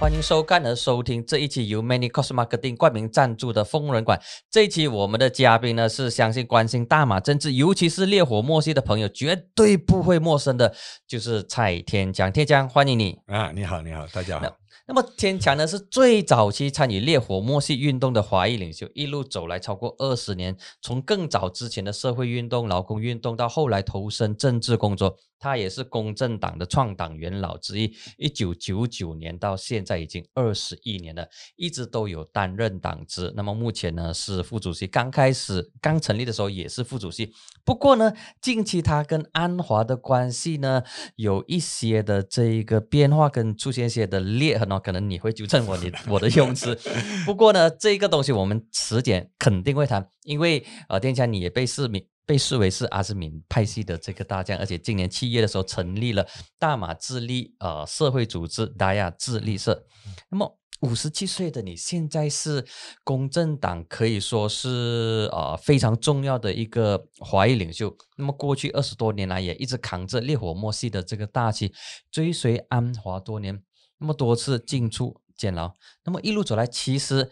欢迎收看和收听这一期由 Many Cost Marketing 冠名赞助的疯人馆。这一期我们的嘉宾呢是相信关心大马政治，尤其是烈火莫系的朋友绝对不会陌生的，就是蔡天江。天江，欢迎你啊！你好，你好，大家好。那么天强呢是最早期参与烈火默系运动的华裔领袖，一路走来超过二十年，从更早之前的社会运动、劳工运动，到后来投身政治工作。他也是公正党的创党元老之一，一九九九年到现在已经二十一年了，一直都有担任党职。那么目前呢是副主席，刚开始刚成立的时候也是副主席。不过呢，近期他跟安华的关系呢有一些的这一个变化，跟出现一些的裂痕哦，可能你会纠正我你我的用词。不过呢，这个东西我们迟点肯定会谈，因为呃，店家你也被市民。被视为是阿兹敏派系的这个大将，而且今年七月的时候成立了大马智利呃社会组织达亚智利社。那么五十七岁的你现在是公正党可以说是呃非常重要的一个华裔领袖。那么过去二十多年来也一直扛着烈火莫系的这个大旗，追随安华多年，那么多次进出。监牢，那么一路走来，其实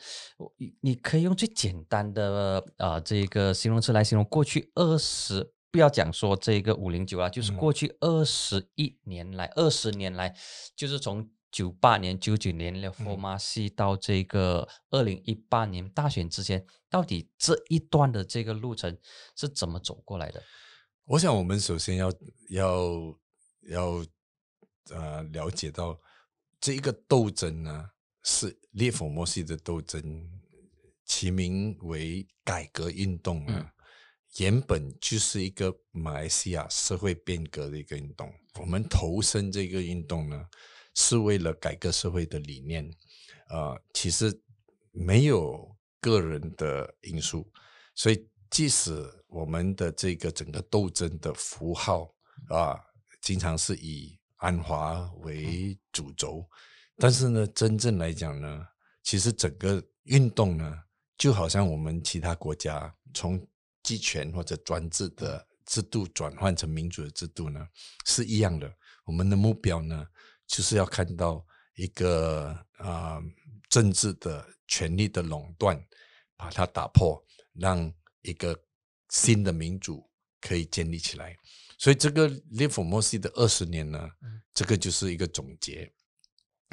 你你可以用最简单的呃这个形容词来形容过去二十，不要讲说这个五零九啊，就是过去二十一年来，二十年来，就是从九八年、九九年的佛马西到这个二零一八年大选之前，到底这一段的这个路程是怎么走过来的？我想，我们首先要要要呃了解到。这一个斗争呢，是烈火莫西的斗争，其名为改革运动啊，原本就是一个马来西亚社会变革的一个运动。我们投身这个运动呢，是为了改革社会的理念。呃，其实没有个人的因素，所以即使我们的这个整个斗争的符号啊，经常是以。安华为主轴，但是呢，真正来讲呢，其实整个运动呢，就好像我们其他国家从集权或者专制的制度转换成民主的制度呢，是一样的。我们的目标呢，就是要看到一个啊政治的权力的垄断，把它打破，让一个新的民主可以建立起来。所以这个列夫莫西的二十年呢，这个就是一个总结。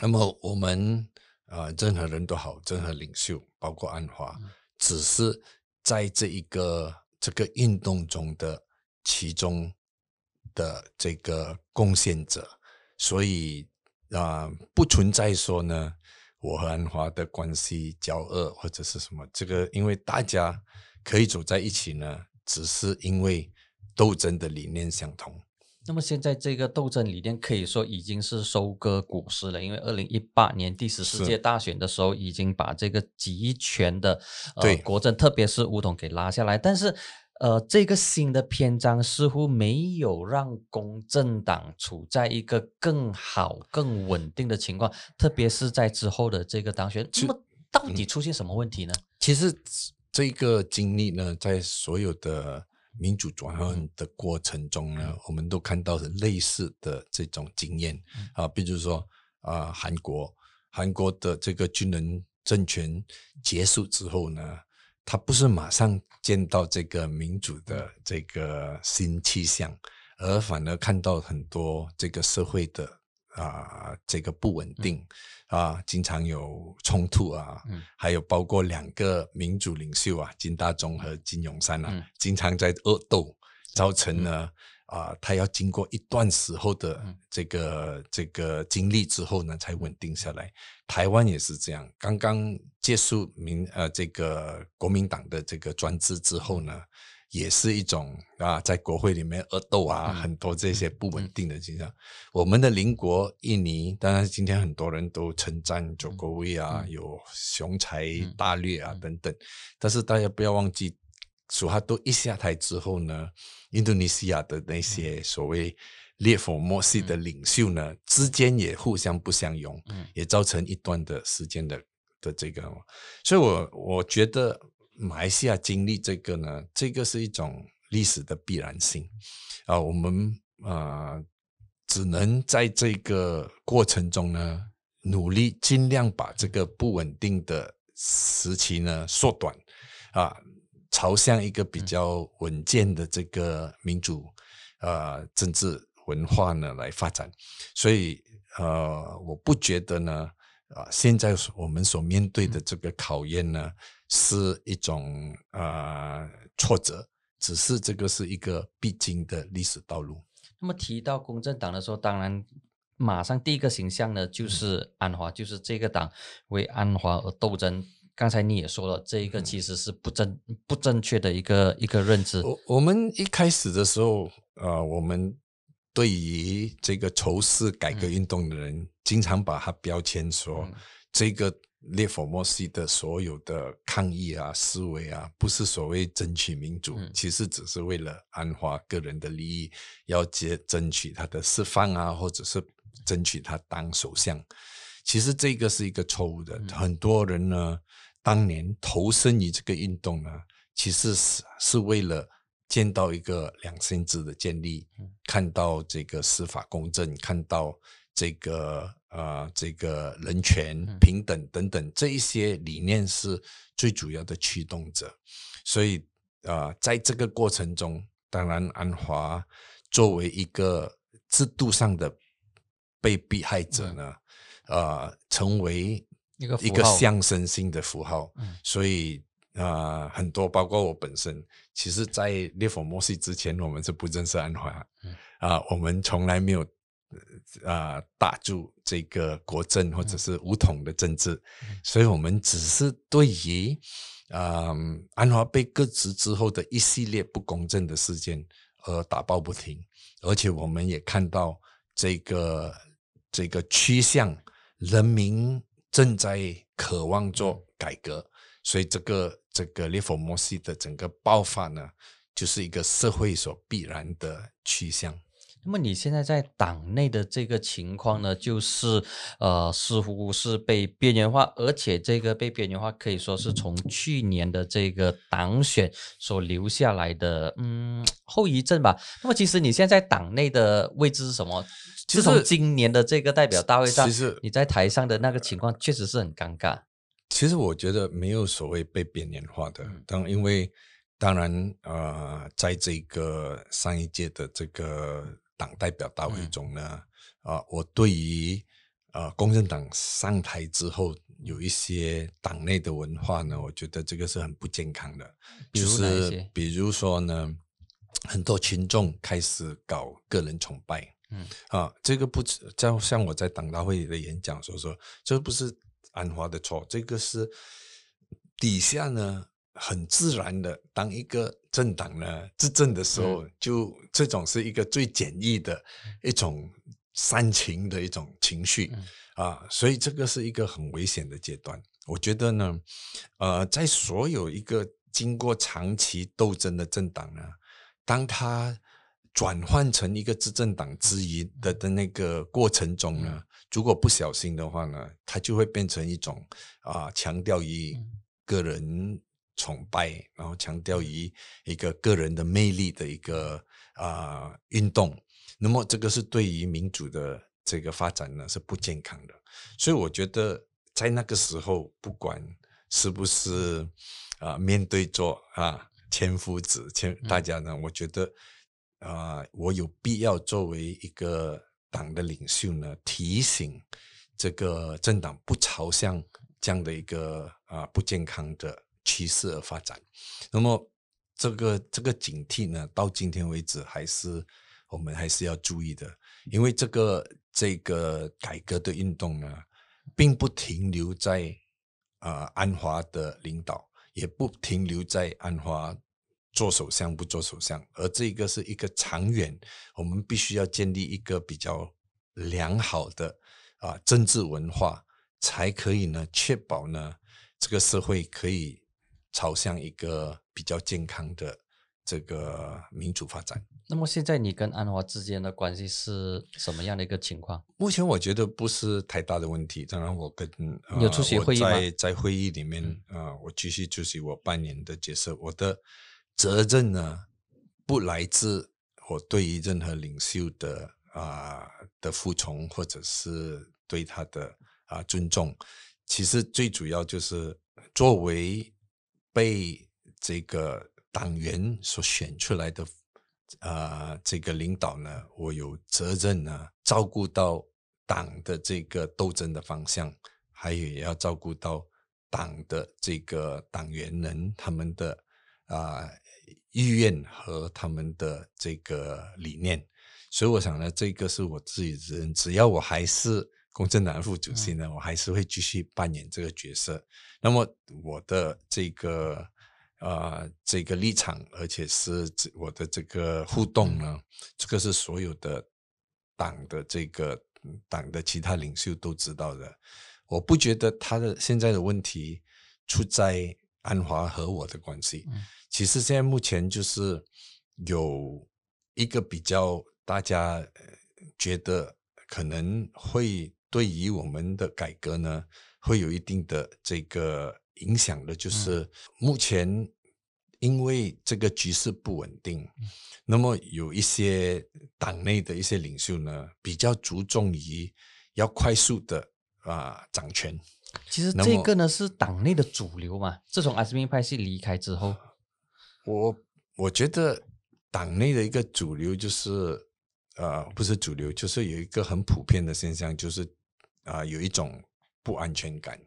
那么我们啊，任何人都好，任何领袖，包括安华，只是在这一个这个运动中的其中的这个贡献者。所以啊，不存在说呢，我和安华的关系交恶或者是什么。这个因为大家可以走在一起呢，只是因为。斗争的理念相同，那么现在这个斗争理念可以说已经是收割果实了，因为二零一八年第十四届大选的时候，已经把这个集权的呃国政，特别是乌统给拉下来。但是，呃，这个新的篇章似乎没有让公正党处在一个更好、更稳定的情况，特别是在之后的这个当选。那么，到底出现什么问题呢？其实，这个经历呢，在所有的。民主转换的过程中呢，我们都看到类似的这种经验。啊，比如说啊，韩国，韩国的这个军人政权结束之后呢，他不是马上见到这个民主的这个新气象，而反而看到很多这个社会的。啊，这个不稳定啊，经常有冲突啊，还有包括两个民主领袖啊，金大中和金永山啊，经常在恶斗，造成呢啊，他要经过一段时候的这个这个经历之后呢，才稳定下来。台湾也是这样，刚刚结束民呃这个国民党的这个专制之后呢。也是一种啊，在国会里面恶斗啊，很多这些不稳定的现象。我们的邻国印尼，当然今天很多人都称赞佐国威啊，有雄才大略啊等等。但是大家不要忘记，苏哈多一下台之后呢，印度尼西亚的那些所谓烈火莫西的领袖呢，之间也互相不相容，也造成一段的时间的的这个。所以我我觉得。马来西亚经历这个呢，这个是一种历史的必然性啊。我们啊，只只能在这个过程中呢，努力尽量把这个不稳定的时期呢缩短，啊，朝向一个比较稳健的这个民主啊政治文化呢来发展。所以呃，我不觉得呢，啊，现在我们所面对的这个考验呢，是一种呃挫折，只是这个是一个必经的历史道路。那么提到公正党的时候，当然马上第一个形象呢就是安华，就是这个党为安华而斗争。刚才你也说了，这一个其实是不正不正确的一个一个认知。我我们一开始的时候，呃，我们对于这个仇视改革运动的人，经常把他标签说这个。列佛莫西的所有的抗议啊、思维啊，不是所谓争取民主，其实只是为了安华个人的利益，要接争取他的释放啊，或者是争取他当首相。其实这个是一个错误的。很多人呢，当年投身于这个运动呢，其实是是为了见到一个两性制的建立，看到这个司法公正，看到这个。啊，这个人权、平等等等这一些理念是最主要的驱动者，所以啊，在这个过程中，当然安华作为一个制度上的被迫害者呢，啊，成为一个一个象征性的符号，所以啊，很多包括我本身，其实，在列佛摩西之前，我们是不认识安华，啊，我们从来没有。啊，打住这个国政或者是武统的政治，所以我们只是对于啊安华被革职之后的一系列不公正的事件而打抱不停，而且我们也看到这个这个趋向，人民正在渴望做改革，所以这个这个列佛摩西的整个爆发呢，就是一个社会所必然的趋向。那么你现在在党内的这个情况呢，就是呃，似乎是被边缘化，而且这个被边缘化可以说是从去年的这个党选所留下来的嗯后遗症吧。那么其实你现在在党内的位置是什么？自从今年的这个代表大会上，其实你在台上的那个情况确实是很尴尬。其实我觉得没有所谓被边缘化的，当因为当然呃，在这个上一届的这个。党代表大会中呢，啊，我对于啊，公正党上台之后有一些党内的文化呢，我觉得这个是很不健康的。就是比如说呢，很多群众开始搞个人崇拜，嗯，啊，这个不止，就像我在党大会的演讲所说，这不是安华的错，这个是底下呢。很自然的，当一个政党呢执政的时候，就这种是一个最简易的一种煽情的一种情绪啊，所以这个是一个很危险的阶段。我觉得呢，呃，在所有一个经过长期斗争的政党呢，当他转换成一个执政党之一的的那个过程中呢，如果不小心的话呢，它就会变成一种啊，强调于个人。崇拜，然后强调于一个个人的魅力的一个啊运动，那么这个是对于民主的这个发展呢是不健康的。所以我觉得在那个时候，不管是不是啊面对着啊千夫子千大家呢，我觉得啊我有必要作为一个党的领袖呢，提醒这个政党不朝向这样的一个啊不健康的。趋势而发展，那么这个这个警惕呢，到今天为止还是我们还是要注意的，因为这个这个改革的运动呢，并不停留在啊安华的领导，也不停留在安华做首相不做首相，而这个是一个长远，我们必须要建立一个比较良好的啊政治文化，才可以呢确保呢这个社会可以。朝向一个比较健康的这个民主发展。那么现在你跟安华之间的关系是什么样的一个情况？目前我觉得不是太大的问题。当然，我跟有出席会议在在会议里面啊，我继续出席我扮演的角色。我的责任呢，不来自我对于任何领袖的啊的服从，或者是对他的啊尊重。其实最主要就是作为被这个党员所选出来的啊这个领导呢，我有责任呢照顾到党的这个斗争的方向，还有也要照顾到党的这个党员人他们的啊意愿和他们的这个理念。所以我想呢，这个是我自己的责任。只要我还是。公正党副主席呢，我还是会继续扮演这个角色。那么我的这个呃这个立场，而且是我的这个互动呢，这个是所有的党的这个党的其他领袖都知道的。我不觉得他的现在的问题出在安华和我的关系。其实现在目前就是有一个比较大家觉得可能会。对于我们的改革呢，会有一定的这个影响的，就是目前因为这个局势不稳定，那么有一些党内的一些领袖呢，比较注重于要快速的啊掌权。其实这个呢是党内的主流嘛。自从阿斯敏派系离开之后，我我觉得党内的一个主流就是呃不是主流，就是有一个很普遍的现象，就是。啊，有一种不安全感，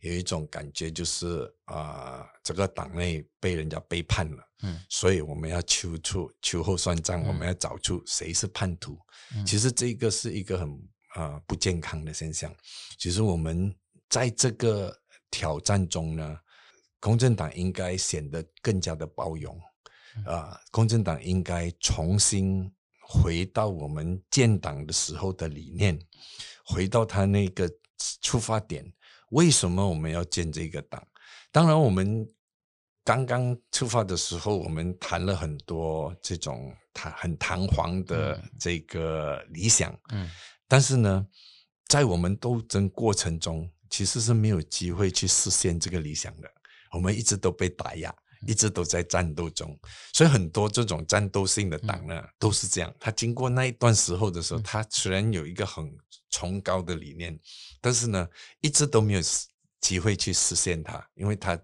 有一种感觉就是啊，这个党内被人家背叛了，嗯，所以我们要秋出秋后算账，我们要找出谁是叛徒。其实这个是一个很啊不健康的现象。其实我们在这个挑战中呢，公正党应该显得更加的包容啊，公正党应该重新回到我们建党的时候的理念。回到他那个出发点，为什么我们要建这个党？当然，我们刚刚出发的时候，我们谈了很多这种弹很堂皇的这个理想，嗯，但是呢，在我们斗争过程中，其实是没有机会去实现这个理想的。我们一直都被打压。一直都在战斗中，所以很多这种战斗性的党呢，都是这样。他经过那一段时候的时候，他虽然有一个很崇高的理念，但是呢，一直都没有机会去实现它，因为他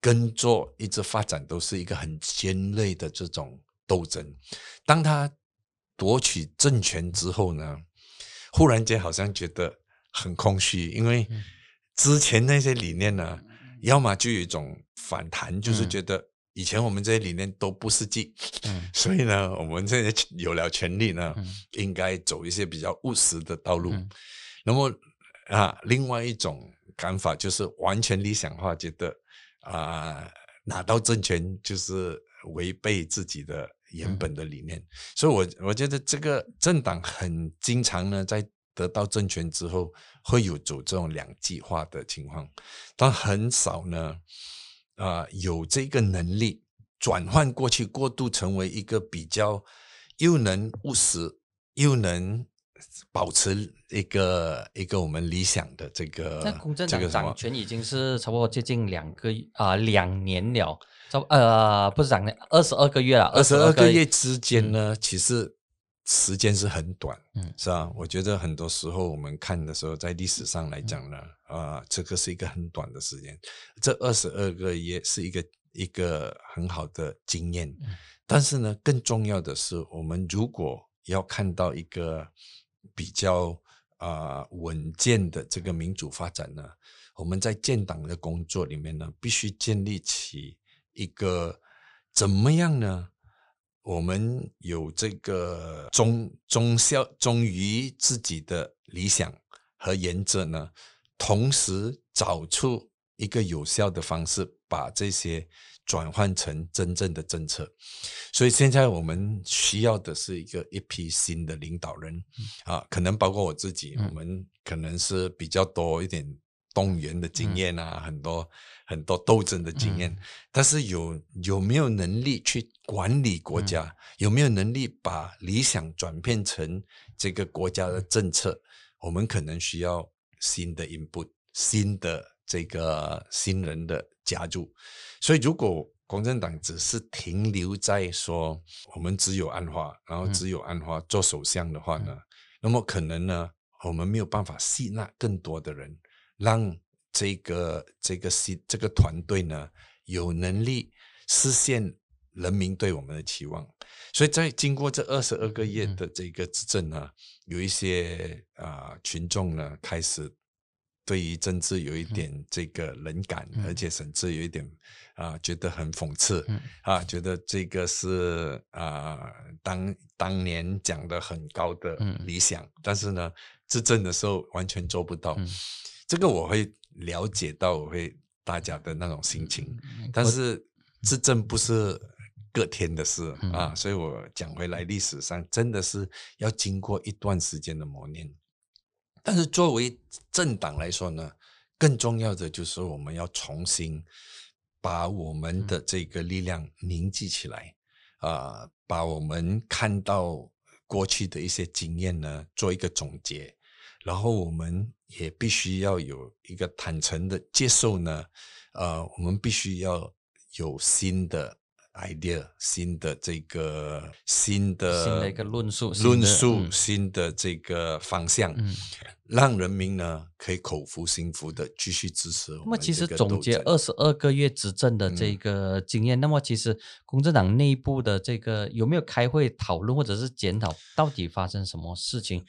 跟做一直发展都是一个很尖锐的这种斗争。当他夺取政权之后呢，忽然间好像觉得很空虚，因为之前那些理念呢。要么就有一种反弹，就是觉得以前我们这些理念都不实际，所以呢，我们现在有了权利呢，应该走一些比较务实的道路。那么啊，另外一种看法就是完全理想化，觉得啊拿到政权就是违背自己的原本的理念。所以，我我觉得这个政党很经常呢在。得到政权之后，会有走这种两极化的情况，但很少呢，啊，有这个能力转换过去，过渡成为一个比较又能务实又能保持一个一个我们理想的这个。那公正党掌权已经是差不多接近两个啊两年了，差呃不是两年，二十二个月了。二十二个月之间呢，其实。时间是很短，嗯，是吧？我觉得很多时候我们看的时候，在历史上来讲呢，啊，这个是一个很短的时间。这二十二个月是一个一个很好的经验，但是呢，更重要的是，我们如果要看到一个比较啊稳健的这个民主发展呢，我们在建党的工作里面呢，必须建立起一个怎么样呢？我们有这个忠忠孝忠于自己的理想和原则呢，同时找出一个有效的方式，把这些转换成真正的政策。所以现在我们需要的是一个一批新的领导人啊，可能包括我自己，我们可能是比较多一点动员的经验啊，很多。很多斗争的经验，但是有有没有能力去管理国家？有没有能力把理想转变成这个国家的政策？我们可能需要新的 input，新的这个新人的加入。所以，如果公正党只是停留在说我们只有安华，然后只有安华做首相的话呢，那么可能呢，我们没有办法吸纳更多的人，让这个这个系这个团队呢有能力实现人民对我们的期望。所以在经过这二十二个月的这个执政呢，有一些啊群众呢开始对于政治有一点这个冷感，而且甚至有一点啊觉得很讽刺。啊，觉得这个是啊当当年讲的很高的理想，但是呢执政的时候完全做不到。这个我会了解到，我会大家的那种心情，但是执政不是。隔天的事啊，所以我讲回来，历史上真的是要经过一段时间的磨练。但是作为政党来说呢，更重要的就是我们要重新把我们的这个力量凝聚起来啊，把我们看到过去的一些经验呢做一个总结，然后我们也必须要有一个坦诚的接受呢，呃，我们必须要有新的。idea 新的这个新的新的一个论述论述新的这个方向，让人民呢可以口服心服的继续支持。那么其实总结二十二个月执政的这个经验，那么其实公正党内部的这个有没有开会讨论或者是检讨，到底发生什么事情？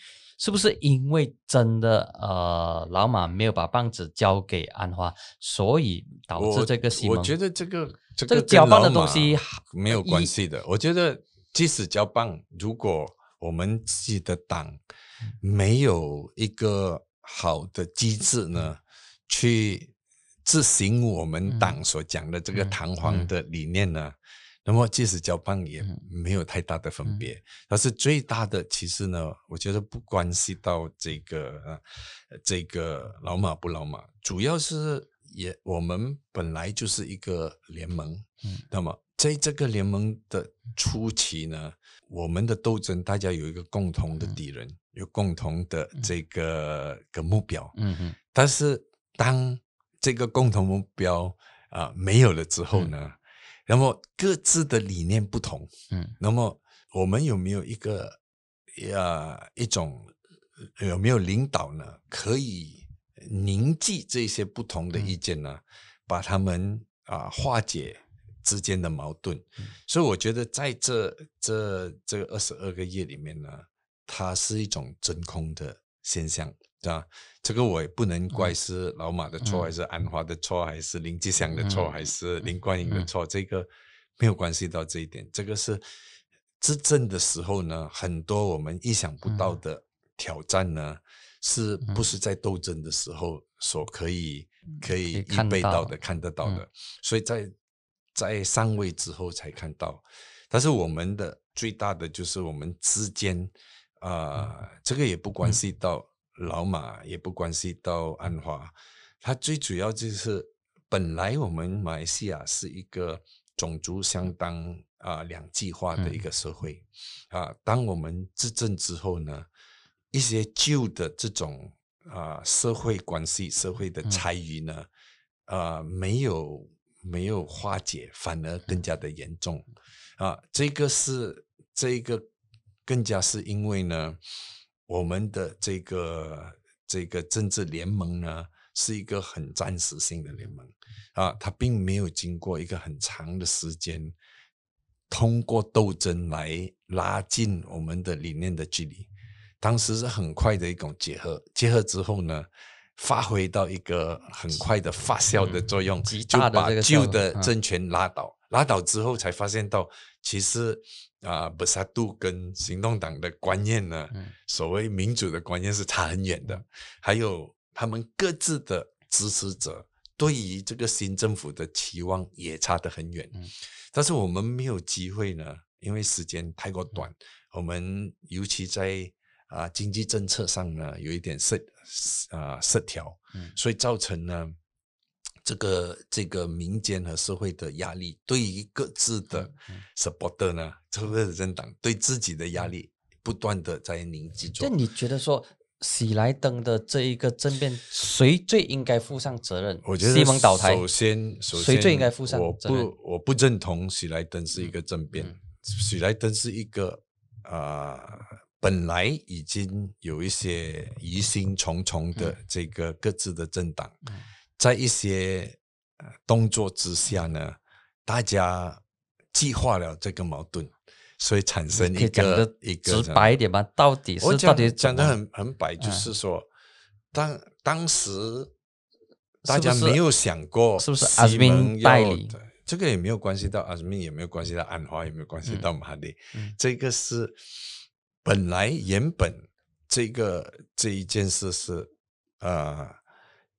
是不是因为真的呃老马没有把棒子交给安花，所以导致这个西蒙？我觉得这个这个交棒的东西没有关系的。我觉得即使交棒，如果我们自己的党没有一个好的机制呢，去执行我们党所讲的这个弹簧的理念呢？那么即使交棒也没有太大的分别，但是最大的其实呢，我觉得不关系到这个呃这个老马不老马，主要是也我们本来就是一个联盟，那么在这个联盟的初期呢，我们的斗争大家有一个共同的敌人，有共同的这个个目标，嗯嗯，但是当这个共同目标啊没有了之后呢？那么各自的理念不同，嗯，那么我们有没有一个呀一种有没有领导呢？可以凝聚这些不同的意见呢？把他们啊化解之间的矛盾。所以我觉得在这这这个二十二个月里面呢，它是一种真空的现象。是吧？这个我也不能怪是老马的错，还是安华的错，还是林吉祥的错，还是林冠英的错？这个没有关系到这一点。这个是执政的时候呢，很多我们意想不到的挑战呢，是不是在斗争的时候所可以可以预备到的、看得到的？所以在在上位之后才看到。但是我们的最大的就是我们之间啊，这个也不关系到。老马也不关系到安华，它最主要就是本来我们马来西亚是一个种族相当啊两极化的一个社会。啊，当我们执政之后呢，一些旧的这种啊社会关系、社会的差异呢，啊没有没有化解，反而更加的严重。啊，这个是这个更加是因为呢。我们的这个这个政治联盟呢，是一个很暂时性的联盟啊，它并没有经过一个很长的时间，通过斗争来拉近我们的理念的距离。当时是很快的一种结合，结合之后呢，发挥到一个很快的发酵的作用，就把旧的政权拉倒。拉倒之后才发现到，其实。啊，不萨杜跟行动党的观念呢，所谓民主的观念是差很远的。还有他们各自的支持者对于这个新政府的期望也差得很远。但是我们没有机会呢，因为时间太过短。我们尤其在啊经济政策上呢，有一点失啊失调，所以造成呢。这个这个民间和社会的压力，对于各自的 supporter 呢，这个政党对自己的压力不断的在凝聚中。那你觉得说，喜来登的这一个政变，谁最应该负上责任？我觉得西蒙倒台，首先，首先谁最应该负上我责任不，我不认同喜来登是一个政变，嗯喜来登是一个啊、呃本来已经有一些疑心重重的这个各自的政党，嗯在一些呃动作之下呢，大家激化了这个矛盾，所以产生一个一个直白一点吧？到底是到底讲的很很白，就嗯。是说，当当时大家没有想过是不是阿兹敏蒙要代理对这个也没有关系到阿兹敏，也没有关系到安华，也没有关系到马里，嗯。这个是本来原本这个这一件事是呃，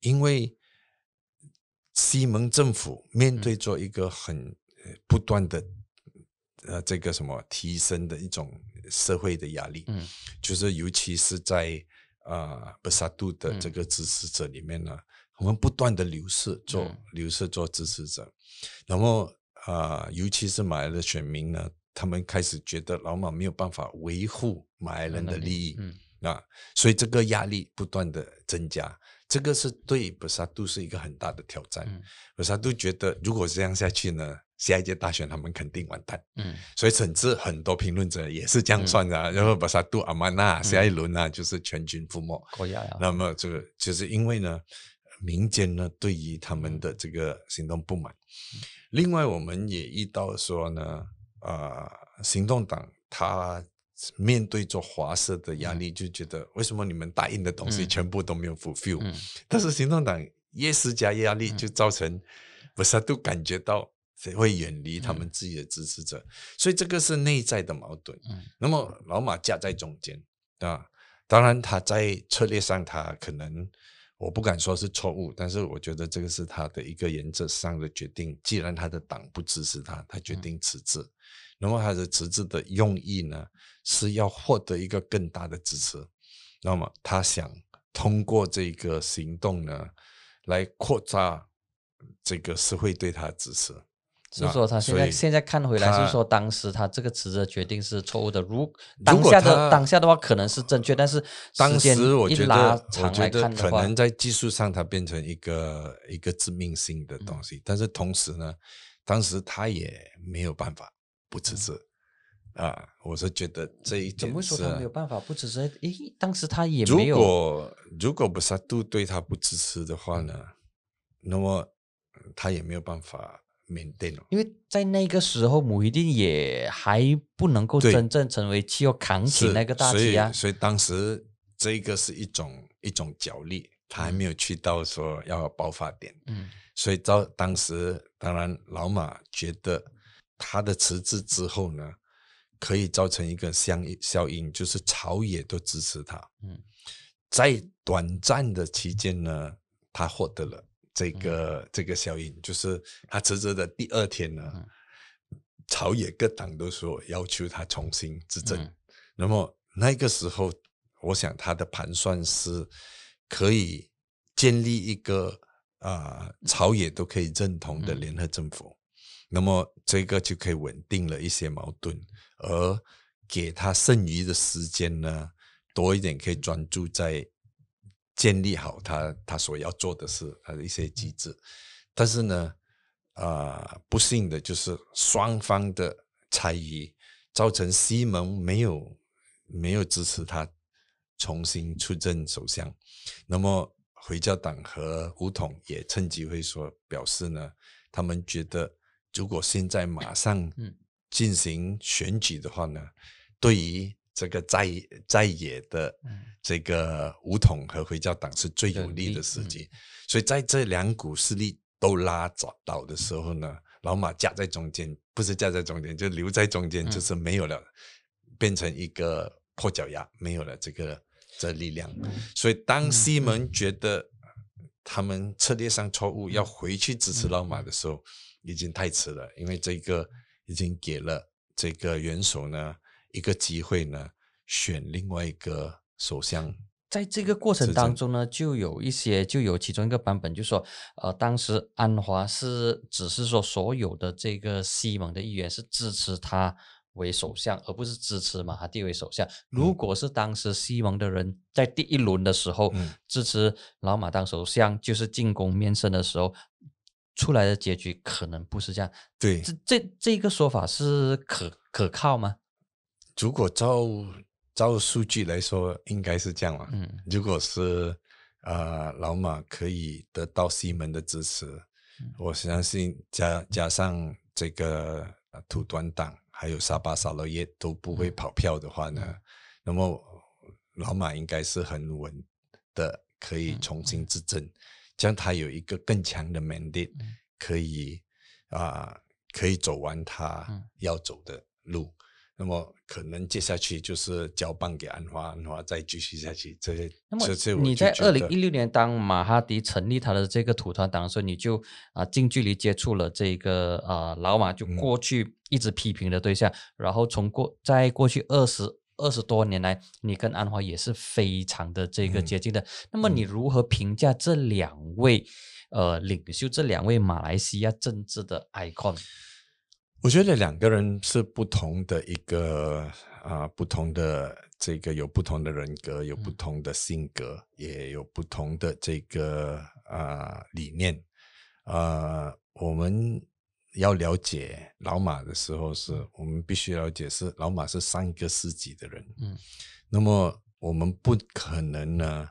因为西蒙政府面对着一个很呃不断的呃这个什么提升的一种社会的压力，嗯。就是尤其是在啊布萨杜的嗯。这个支持者里面呢，我们不断的流失做、嗯流失做支持者，然后呃，尤其是马来的选民呢，他们开始觉得老马没有办法维护马来人的利益，嗯。啊，所以这个压力不断的增加，这个是对布萨杜是一个很大的挑战。嗯布萨杜觉得，如果这样下去呢，下一届大选他们肯定完蛋。嗯所以甚至很多评论者也是这样算的、啊，然后布萨杜阿曼纳下一轮呢、就是全军覆没。国家呀，那么这个就是因为呢，民间呢对于他们的这个行动不满。另外，我们也遇到说呢，呃，行动党他面对着华社的压力，就觉得为什么你们答应的东西嗯。全部都没有 fulfill？、嗯。但是行动党越施加压力，就造成布萨都感觉到会远离他们自己的支持者，所以这个是内在的矛盾。嗯。那么老马夹在中间啊，当然他在策略上他可能我不敢说是错误，但是我觉得这个是他的一个原则上的决定。既然他的党不支持他，他决定辞职。那么他的辞职的用意呢，是要获得一个更大的支持。那么他想通过这个行动呢，来扩大这个社会对他的支持。是说他现在现在看回来是说当时他这个辞职的决定是错误的，如当果下的当下的话可能是正确，但是当时我觉得，我觉得看，可能在技术上它变成一个一个致命性的东嗯西，但是同时呢，当时他也没有办法不辞职啊。我是觉得这一点怎么说是他没有办法不支持？诶，当时他也没有，如果如果不萨杜对他不支持的话呢，那么呃他也没有办法缅甸了。因为在那个时候，姆一定也还不能够真正成为气候扛起那个大旗啊。所以当时这个是一种一种角力，他还没有去到说要爆发点。嗯所以到当时，当然老马觉得他的辞职之后呢，可以造成一个相效应，就是朝野都支持他。嗯，在短暂的期间呢，他获得了这嗯。个、这个效应，就是他辞职的第二天呢，嗯。朝野各党都说要求他重新执政。嗯。那么那个时候，我想他的盘算是可以建立一个啊、朝野都可以认同的嗯。联合政府，那么这个就可以稳定了一些矛盾，而给他剩余的时间呢多一点，可以专注在建立好他他所要做的事，他的一些机制。但是呢，啊、不幸的就是双方的猜疑，造成西蒙没有没有支持他重新出任首相。那么回教党和武统也趁机会说表示呢，他们觉得如果现在马上嗯进行选举的话呢，对于这个在在野的嗯。这个武统和回教党是最有利的时嗯机。所以在这两股势力都拉倒倒的时候呢，老马夹在中间，不是夹在中间，就留在中间，嗯。就是没有了，变成一个破脚丫，没有了这个这力量。所以当西门觉得他们策略上错误，要回去支持老马的时候，已经太迟了，因为这个已经给了这个元首呢一个机会呢，选另外一个首相。在这个过程当中呢，就有一些，就有其中一个版本，就说，呃，当时安华是只是说所有的这个西蒙的议员是支持他为首相，而不是支持马哈蒂为首相。如果是当时西蒙的人在第一轮的时候支持老马当首相，就是进攻面圣的时候，出来的结局可能不是这样。对，这这这个说法是可可靠吗？如果照照数据来说，应该是这样嘛。嗯，如果是呃老马可以得到西门的支持，我相信加加上这个土团党还有沙巴沙罗耶都不会跑票的话呢，那么老马应该是很稳的，可以重新执政，将他有一个更强的 mandate，可以啊可以走完他要走的路。那么可能接下去就是交棒给安华，安华再继续下去。这些，那么你在二零一六年当马哈迪成立他的这个土团党的时候，你就啊近距离接触了这个啊老马，就过去一直批评的对象。然后从过在过去二十二十多年来，你跟安华也是非常的这个接近的。那么你如何评价这两位呃领袖，这两位马来西亚政治的 icon？我觉得两个人是不同的一个啊，不同的这个有不同的人格，有不同的性格，也有不同的这个啊理念。呃，我们要了解老马的时候，是我们必须了解是老马是上一个世纪的人。嗯，那么我们不可能呢，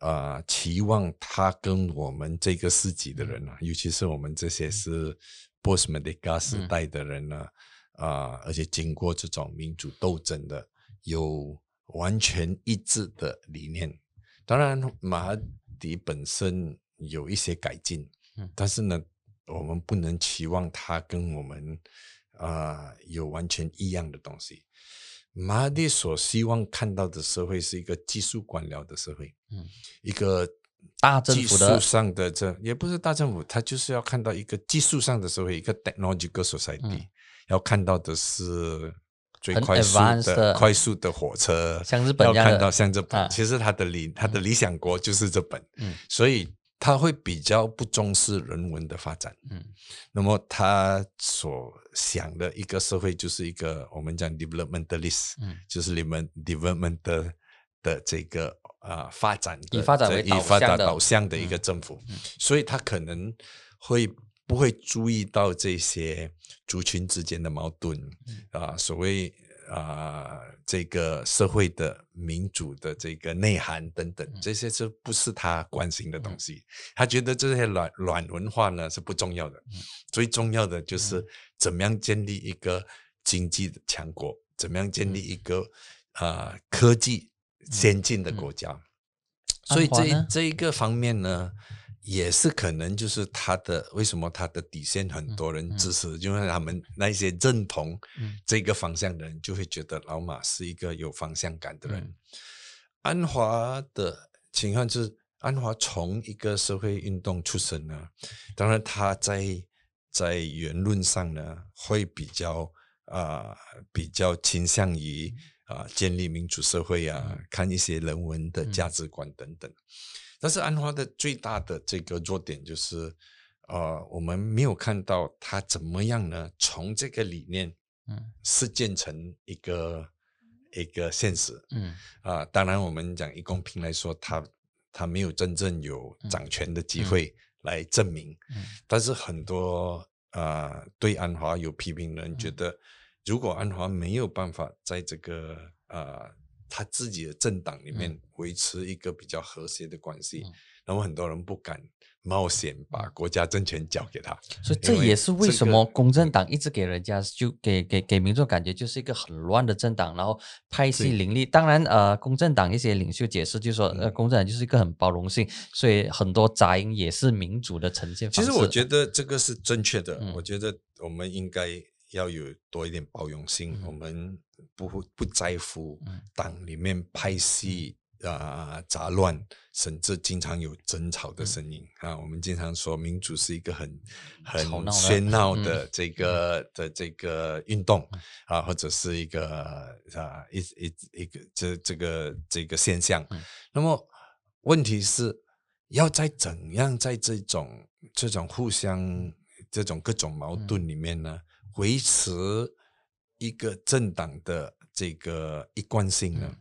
啊，期望他跟我们这个世纪的人啊，尤其是我们这些是。波斯曼迪加时代的人呢，啊，而且经过这种民主斗争的，有完全一致的理念。当然，马哈迪本身有一些改进，嗯但是呢，我们不能期望它跟我们啊有完全一样的东西。马蒂所希望看到的社会是一个技术官僚的社会，嗯，一个。大政府的上的这也不是大政府，他就是要看到一个技术上的社会，一个 technological society，要看到的是最快速的快速的火车，像日本要看到像日本，其实他的理他的理想国就是日本，嗯，所以他会比较不重视人文的发展，嗯，那么他所想的一个社会就是一个我们讲 developmentalist，嗯，就是你们 development 的的这个。啊，发展以发展为以发展导向的一个政府，所以他可能会不会注意到这些族群之间的矛盾啊？所谓啊，这个社会的民主的这个内涵等等，这些是不是他关心的东西？他觉得这些软软文化呢是不重要的，最重要的就是。怎么样建立一个经济的强国，怎么样建立一个啊科技。先进的国家，所以这这一个方面呢，也是可能就是他的为什么他的底线很多人支持，因为他们那些认同这个方向的人，就会觉得老马是一个有方向感的人。安华的情况就是，安华从一个社会运动出身呢，当然他在在言论上呢，会比较啊比较倾向于。啊，建立民主社会啊，看一些人文的价值观等等。但是安华的最大的这个弱点就是，呃，我们没有看到他怎么样呢？从这个理念，嗯，实践成一个一个现实，嗯啊，当然我们讲以公平来说，他他没有真正有掌权的机会来证明。嗯，但是很多啊，对安华有批评的人觉得。如果安华没有办法在这个呃他自己的政党里面维持一个比较和谐的关系，然后很多人不敢冒险把国家政权交给他。所以这也是为什么公正党一直给人家就给给给民众感觉就是一个很乱的政党，然后派系林立。当然，呃，公正党一些领袖解释就说，呃，公正党就是一个很包容性，所以很多杂音也是民主的呈现方式。其实我觉得这个是正确的，我觉得我们应该。要有多一点包容性，我们不不在乎党里面派系啊杂乱，甚至经常有争吵的声音。啊。我们经常说民主是一个很很喧闹的这个的这个运动啊，或者是一个啊一一一个这这个这个现象。那么问题是要在怎样在这种这种互相这种各种矛盾里面呢？维持一个政党的这个一贯性呢？嗯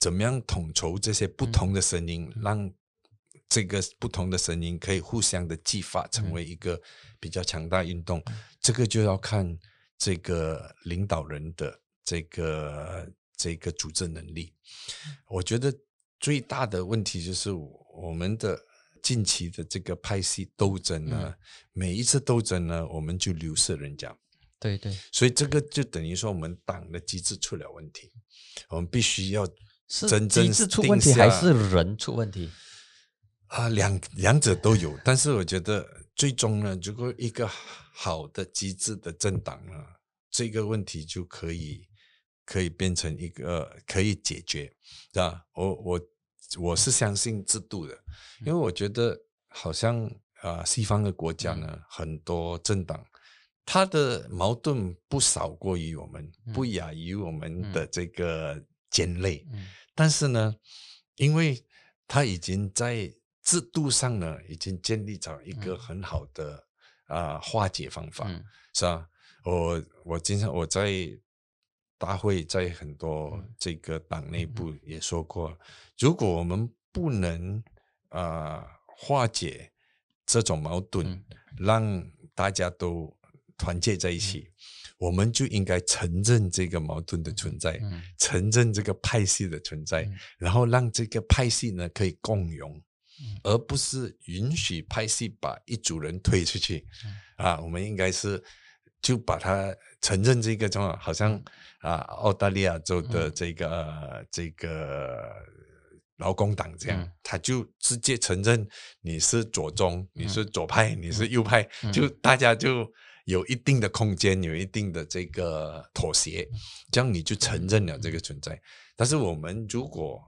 怎么样统筹这些不同的声音，让这个不同的声音可以互相的激发，成为一个比较强大运动？这个就要看这个领导人的这个这个组织能力。我觉得最大的问题就是我们的近期的这个派系斗争呢，每一次斗争呢，我们就流失人家。对对，所以这个就等于说我们党的机制出了问题，我们必须要真正机制出问题还是人出问题？啊，两两者都有，但是我觉得最终呢，如果一个好的机制的政党呢，这个问题就可以可以变成一个可以解决，是吧？我我我是相信制度的，因为我觉得好像啊、西方的国家呢，很多政党。它的矛盾不少过于我们，不亚于我们的这个尖锐，嗯。但是呢，因为他已经在制度上呢，已经建立了一个很好的啊、化解方法，嗯。是吧？我我经常我在大会在很多嗯。这个党内部也说过，如果我们不能啊、化解这种矛盾，嗯。让大家都团结在一起，我们就应该承认这个矛盾的存在，嗯。承认这个派系的存在，嗯。然后让这个派系呢可以共融，嗯。而不是允许派系把一组人推出去。嗯。啊，我们应该是就把它承认这个状况，好像啊澳大利亚州的嗯。这个、呃这个劳工党这样，嗯。他就直接承认你是左中，你嗯。是左派，你是右派，嗯。就大家就有一定的空间，有一定的这个妥协，这样你就承认了这个存在。但是我们如果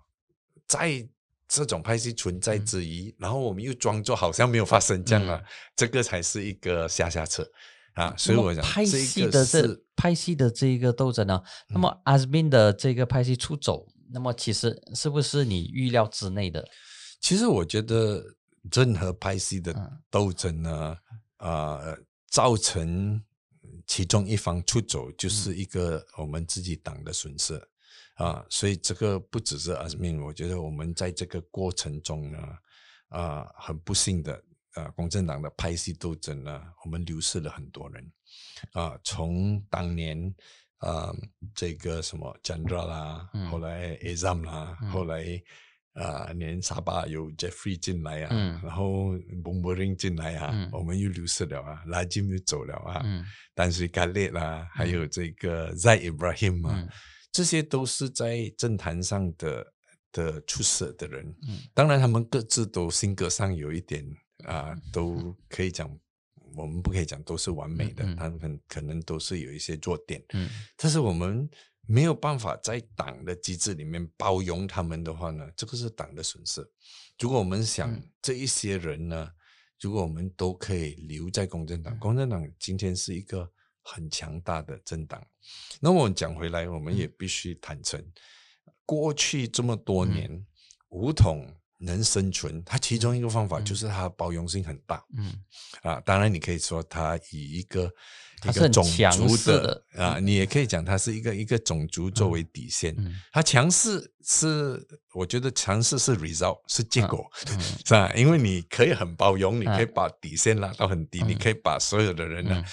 在这种派系存在之余，然后我们又装作好像没有发生这样啊，这个才是一个下下策啊。所以我想，派系的这是派系的这一个斗争呢，那么阿斯宾的这个派系出走，那么其实是不是你预料之内的？其实我觉得任何派系的嗯斗争呢，啊、造成其中一方出走，就是一个我们自己党的损失啊。所以这个不只是阿斯敏，我觉得我们在这个过程中呢，啊、很不幸的，啊，公正党的派系斗争呢，我们流失了很多人啊。从当年啊、这个什么 Chandra 啦，嗯后来 Azam 啦，嗯后来。啊，连沙巴有 Jeffrey 进来啊，嗯。然后 b o m b e r i n 进来啊，嗯。我们又流失了啊，拉金又走了啊，嗯。但是 g a l e 啦，还有这个 Zaid Ibrahim 啊，嗯。这些都是在政坛上的的出色的人。嗯。当然，他们各自都性格上有一点啊、都可以讲，我们不可以讲都是完美的，他们可可能都是有一些弱点。嗯。但是我们没有办法在党的机制里面包容他们的话呢，这个是党的损失。如果我们想嗯这一些人呢，如果我们都可以留在公正党，嗯公正党今天是一个很强大的政党。那我们讲回来，我们嗯也必须坦诚，过去这么多嗯年，武统能生存，它其中一个方法嗯。就是它包容性很大。嗯。啊，当然你可以说它以一个一个种族势的啊，你也可以讲它是一个一个种族作为底线。嗯。它强势是，我觉得强势是 result 是结果，嗯。是吧？因为你可以很包容，你可以嗯把底线拉到很低，你嗯可以把所有的人呢嗯，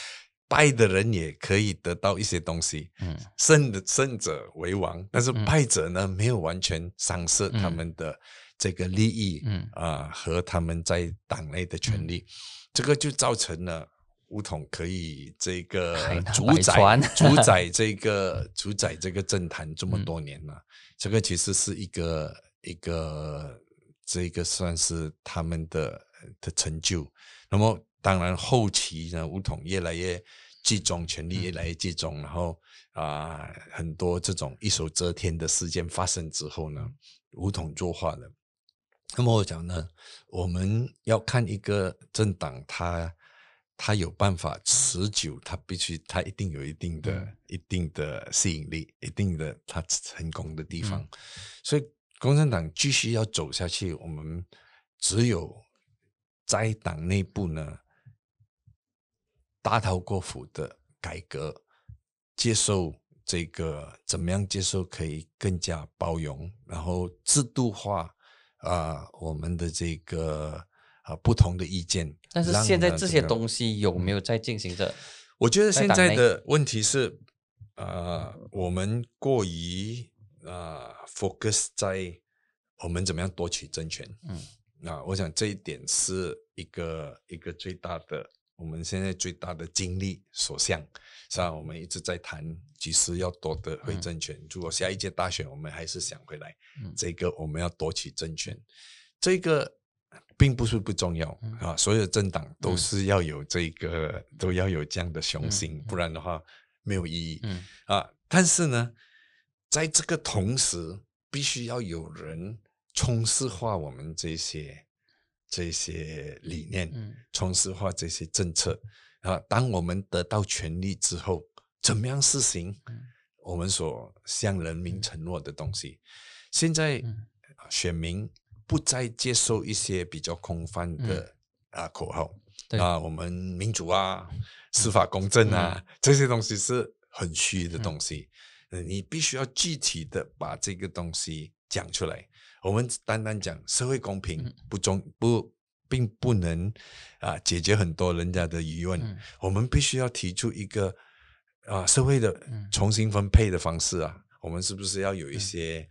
败的人也可以得到一些东西。嗯。胜的胜者为王，但是嗯。败者呢，没有完全丧失他嗯们的这个利益，嗯。啊、和他们在党内的权利，这个就造成了吴统可以这个 主宰主 宰这个主宰这个政坛这么嗯。多年了，这个其实是一个一个这个算是他们的的成就。那么当然后期呢，吴统越来越集中，权力越来越集中，然后啊、很多这种一手遮天的事件发生之后呢，武统作画了。那么我讲呢，我们要看一个政党，它它有办法持久，它必须它一定有一定的、嗯一定的吸引力，一定的它成功的地方。嗯。所以共产党继续要走下去，我们只有在党内部呢大刀阔斧的改革，接受这个怎么样接受可以更加包容，然后制度化啊、我们的这个啊、不同的意见。但是现在这些东西有没有在进行着？我觉得现在的问题是，呃，我们过于呃 focus 在我们怎么样夺取政权。嗯，那，我想这一点是一个一个最大的，我们现在最大的精力所向。是吧？我们一直在谈几时要夺得回政权。如果下一届大选我们还是想回来，嗯这个我们要夺取政权，这个并不是不重要、嗯啊。所有的政党都是要有这个，都要有这样的雄心，嗯不然的话没有意义。嗯啊，但是呢，在这个同时，必须要有人充实化我们这些这些理念，嗯。充实化这些政策。啊。当我们得到权力之后，怎么样实行嗯。我们所向人民承诺的东西？现在选民不再接受一些比较空泛的、啊口号。啊，我们民主啊、司法公正啊、嗯。这些东西是很虚的东西。呃你必须要具体的把这个东西讲出来。我们单单讲社会公平嗯不中不，并不能啊解决很多人家的疑问。嗯我们必须要提出一个啊社会的嗯重新分配的方式啊。我们是不是要有一些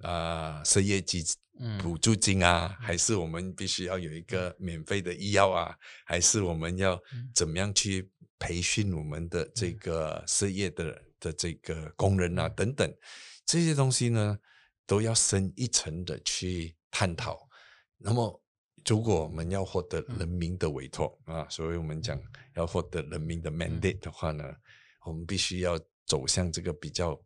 啊失业基嗯补助金啊？还是我们必须要有一个免费的医药啊？还是我们要嗯怎么样去培训我们的这个失业的的这个工人啊？等等这些东西呢，都要深一层的去探讨。那么，如果我们要获得人民的委托、啊，所以我们讲要获得人民的 mandate 的话呢，我们必须要走向这个比较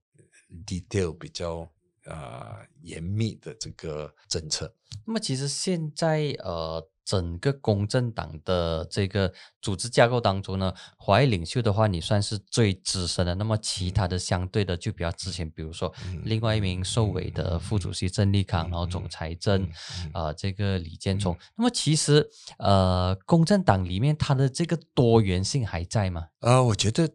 detail、比较啊、严密的这个政策。那么其实现在呃，整个公正党的这个组织架构当中呢，华裔领袖的话，你算是最资深的。那么其他的相对的就比较之前，比如说嗯另外一名受委的副主席郑立康，然后总裁郑呃这个李建聪。那么其实呃，公正党里面它的这个多元性还在吗？呃、我觉得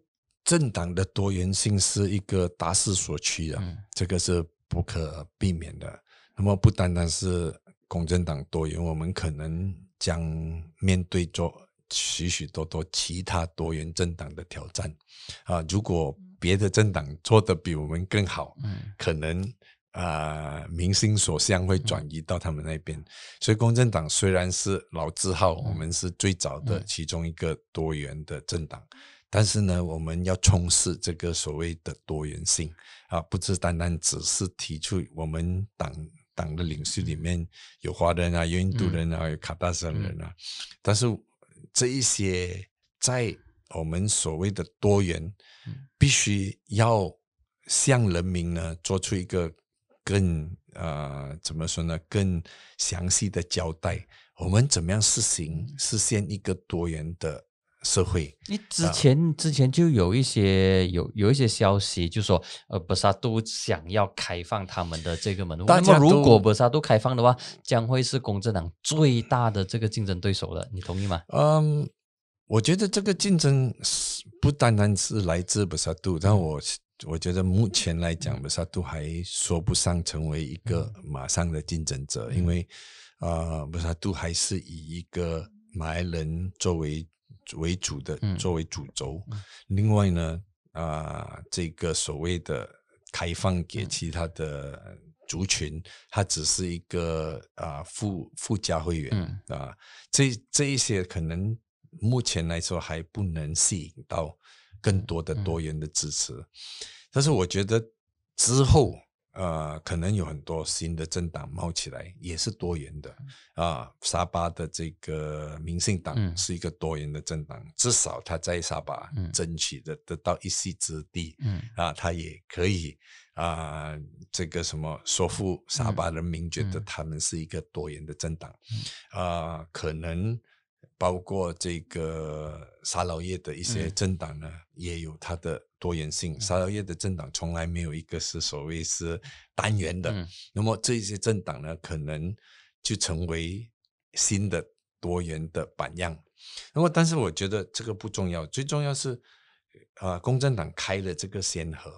政党的多元性是一个大势所趋的，嗯这个是不可避免的。那么不单单是公正党多元，我们可能将面对着许许多多其他多元政党的挑战。啊。如果别的政党做得比我们更好，嗯。可能啊、民心所向会转移到他们那边。所以公正党虽然是老字号，我们是最早的嗯。其中一个多元的政党，但是呢，我们要充实这个所谓的多元性。啊，不是单单只是提出我们党党的领袖里面有华人啊，有印度人啊，有卡达山人啊，但是这一些在我们所谓的多元，必须要向人民呢做出一个更呃怎么说呢？更详细的交代，我们怎么样实行实现一个多元的社会。你之前、之前就有一些有有一些消息，就说呃，博沙都想要开放他们的这个门户。那么如果博沙都开放的话，将会是公正党最大的这个竞争对手了，你同意吗？嗯，我觉得这个竞争是不单单是来自布萨都，但我我觉得目前来讲，布萨杜还说不上成为一个马上的竞争者，因为呃，布萨杜还是以一个马来人作为为主的，嗯。作为主轴。另外呢，啊、这个所谓的开放给其他的族群，它只是一个啊、附附加会员嗯。啊、这这一些可能目前来说还不能吸引到更多的多元的支持，但是我觉得之后。呃，可能有很多新的政党冒起来，也是多元的啊、沙巴的这个民进党嗯。是一个多元的政党，至少他在沙巴嗯。争取的得到一席之地，嗯。啊，他也可以啊、这个什么说服沙巴人民觉得嗯。他们是一个多元的政党，啊、可能包括这个沙劳越的一些嗯政党呢，也有它的多元性。沙劳越的政党从来没有一个是所谓是单元的，嗯那么这些政党呢，可能就成为新的多元的榜样。那么，但是我觉得这个不重要，最重要是，啊、公正党开了这个先河，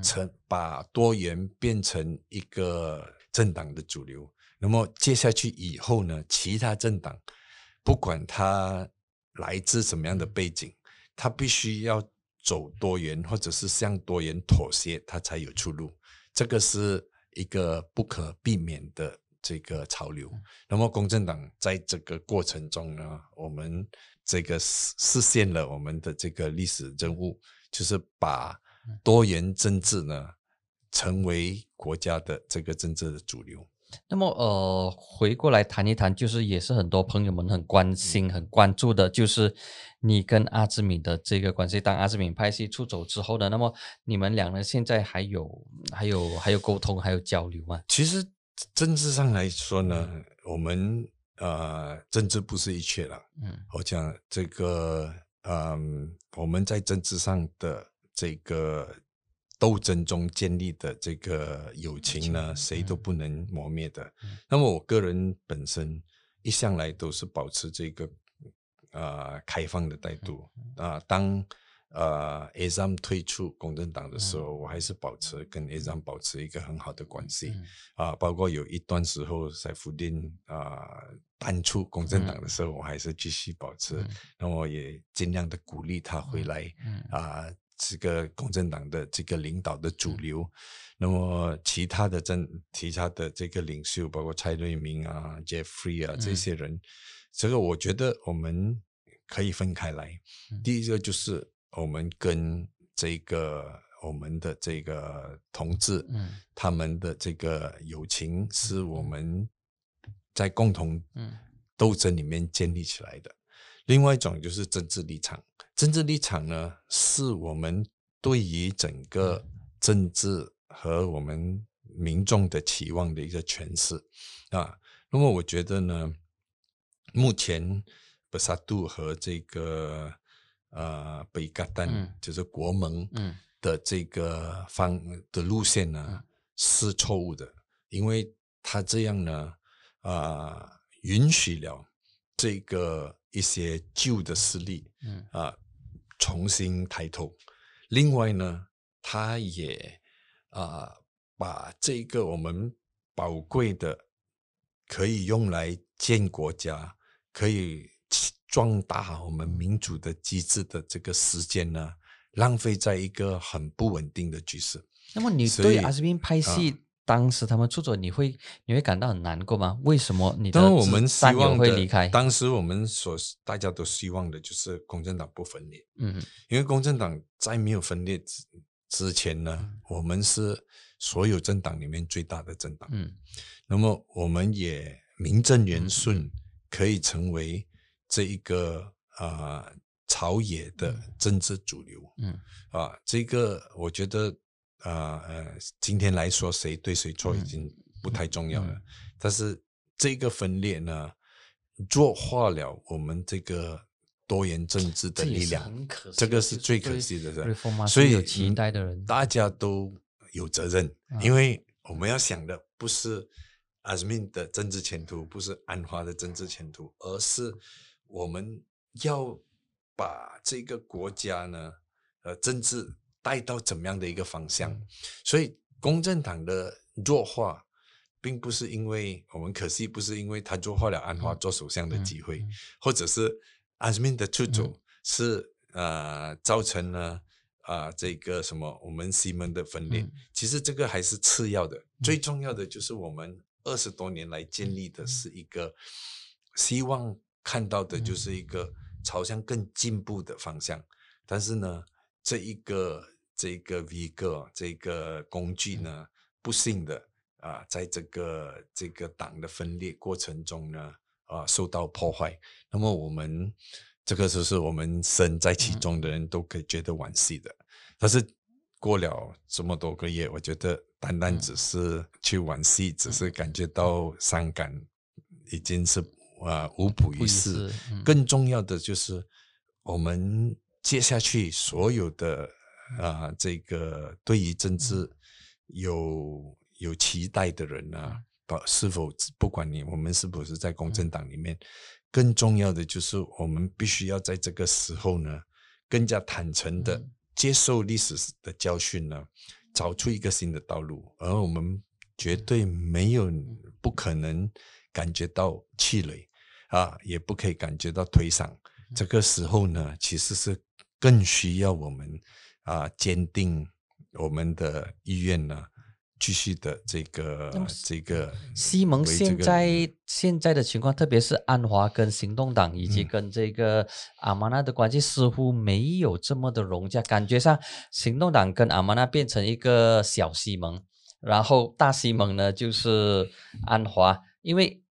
成把多元变成一个政党的主流。那么接下去以后呢，其他政党不管他来自什么样的背景，他必须要走多元，或者是向多元妥协，他才有出路。这个是一个不可避免的这个潮流。那么公正党在这个过程中呢，我们这个实实现了我们的这个历史任务，就是把多元政治呢成为国家的这个政治的主流。那么，呃，回过来谈一谈，就是也是很多朋友们很关心、很关注的，就是你跟阿志敏的这个关系。当阿志敏拍戏出走之后呢，那么你们两人现在还有、还有、还有沟通、还有交流吗？其实政治上来说呢，我们呃，政治不是一切了。嗯，我讲这个，嗯，我们在政治上的这个。斗争中建立的这个友情呢，谁都不能磨灭的。那么我个人本身一向来都是保持这个呃开放的态度啊。当呃 A 三退出公正党的时候，我还是保持跟 A 三保持一个很好的关系啊。包括有一段时候在福建啊淡出公正党的时候，我还是继续保持。那我也尽量的鼓励他回来啊。这个共产党的这个领导的主流，那么其他的政其他的这个领袖，包括蔡瑞明啊、Jeffrey 啊这些人，这个我觉得我们可以分开来。第一个就是我们跟这个我们的这个同志，嗯。他们的这个友情是我们在共同斗争里面建立起来的。另外一种就是政治立场，政治立场呢，是我们对于整个政治和我们民众的期望的一个诠释。啊。那么我觉得呢，目前巴萨杜和这个呃北嘎丹就是国盟的这个方的路线呢是错误的，因为他这样呢啊允许了这个。一些旧的势力，嗯啊，重新抬头。另外呢，他也啊，把这个我们宝贵的可以用来建国家、可以壮大我们民主的机制的这个时间呢，浪费在一个很不稳定的局势。那么，你对阿斯宾拍戏？当时他们出走，你会你会感到很难过吗？为什么你的我们希望会离开？当时我们所大家都希望的就是共产党不分裂。嗯，因为共产党在没有分裂之之前呢，我们是所有政党里面最大的政党。嗯，那么我们也名正言顺可以成为这一个啊朝野的政治主流。嗯，啊，这个我觉得。啊呃，今天来说谁对谁错已经不太重要了，但是这个分裂呢，弱化了我们这个多元政治的力量，这个是最可惜的，所以有期待的人，大家都有责任，因为我们要想的不是阿斯敏的政治前途，不是安华的政治前途，而是我们要把这个国家呢，呃，政治。带到怎么样的一个方向？所以公正党的弱化，并不是因为我们可惜，不是因为他弱化了安华做首相的机会，或者是阿斯敏的出走是呃造成了啊这个什么我们西门的分裂。其实这个还是次要的，最重要的就是我们二十多年来建立的是一个希望看到的就是一个朝向更进步的方向。但是呢，这一个。这个 V 个这个工具呢，不幸的啊，在这个这个党的分裂过程中呢，啊，受到破坏。那么我们这个就是我们身在其中的人都可以觉得惋惜的。但是过了这么多个月，我觉得单单只是去惋惜，只是感觉到伤感，已经是啊无补于事。更重要的就是我们接下去所有的。啊，这个对于政治有有期待的人呢，不是否不管你我们是不是在公正党里面，更重要的就是我们必须要在这个时候呢，更加坦诚的接受历史的教训呢，找出一个新的道路，而我们绝对没有不可能感觉到气馁啊，也不可以感觉到颓丧。这个时候呢，其实是更需要我们啊坚定我们的意愿呢。继续的这个这个西蒙现在现在的情况，特别是安华跟行动党以及跟这个阿玛纳的关系，似乎没有这么的融洽。感觉上，行动党跟阿玛纳变成一个小西蒙，然后大西蒙呢就是安华，因为。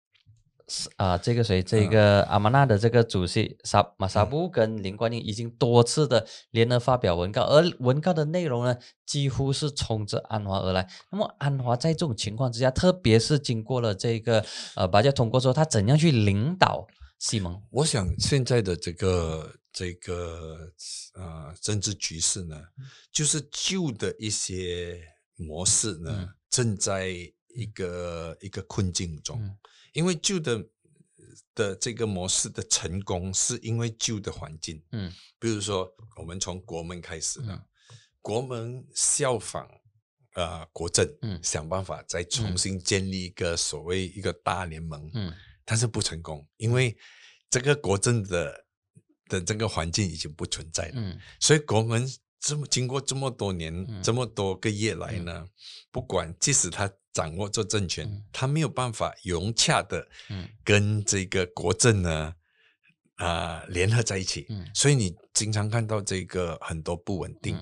是啊，这个谁？这个阿曼纳的这个主席沙马萨布跟林冠英已经多次的联合发表文告，而文告的内容呢，几乎是冲着安华而来。那么安华在这种情况之下，特别是经过了这个呃把这通过之后，他怎样去领导西蒙？我想现在的这个这个呃政治局势呢，就是旧的一些模式呢，正在一个一个困境中。因为旧的的这个模式的成功，是因为旧的环境，嗯，比如说我们从国门开始的，国门效仿呃国政，嗯，想办法再重新建立一个所谓一个大联盟，嗯，但是不成功，因为这个国政的的这个环境已经不存在了，嗯，所以国门这么经过这么多年这么多个月来呢，不管即使他。掌握这政权，他没有办法融洽的跟这个国政呢啊联合在一起，所以你经常看到这个很多不稳定，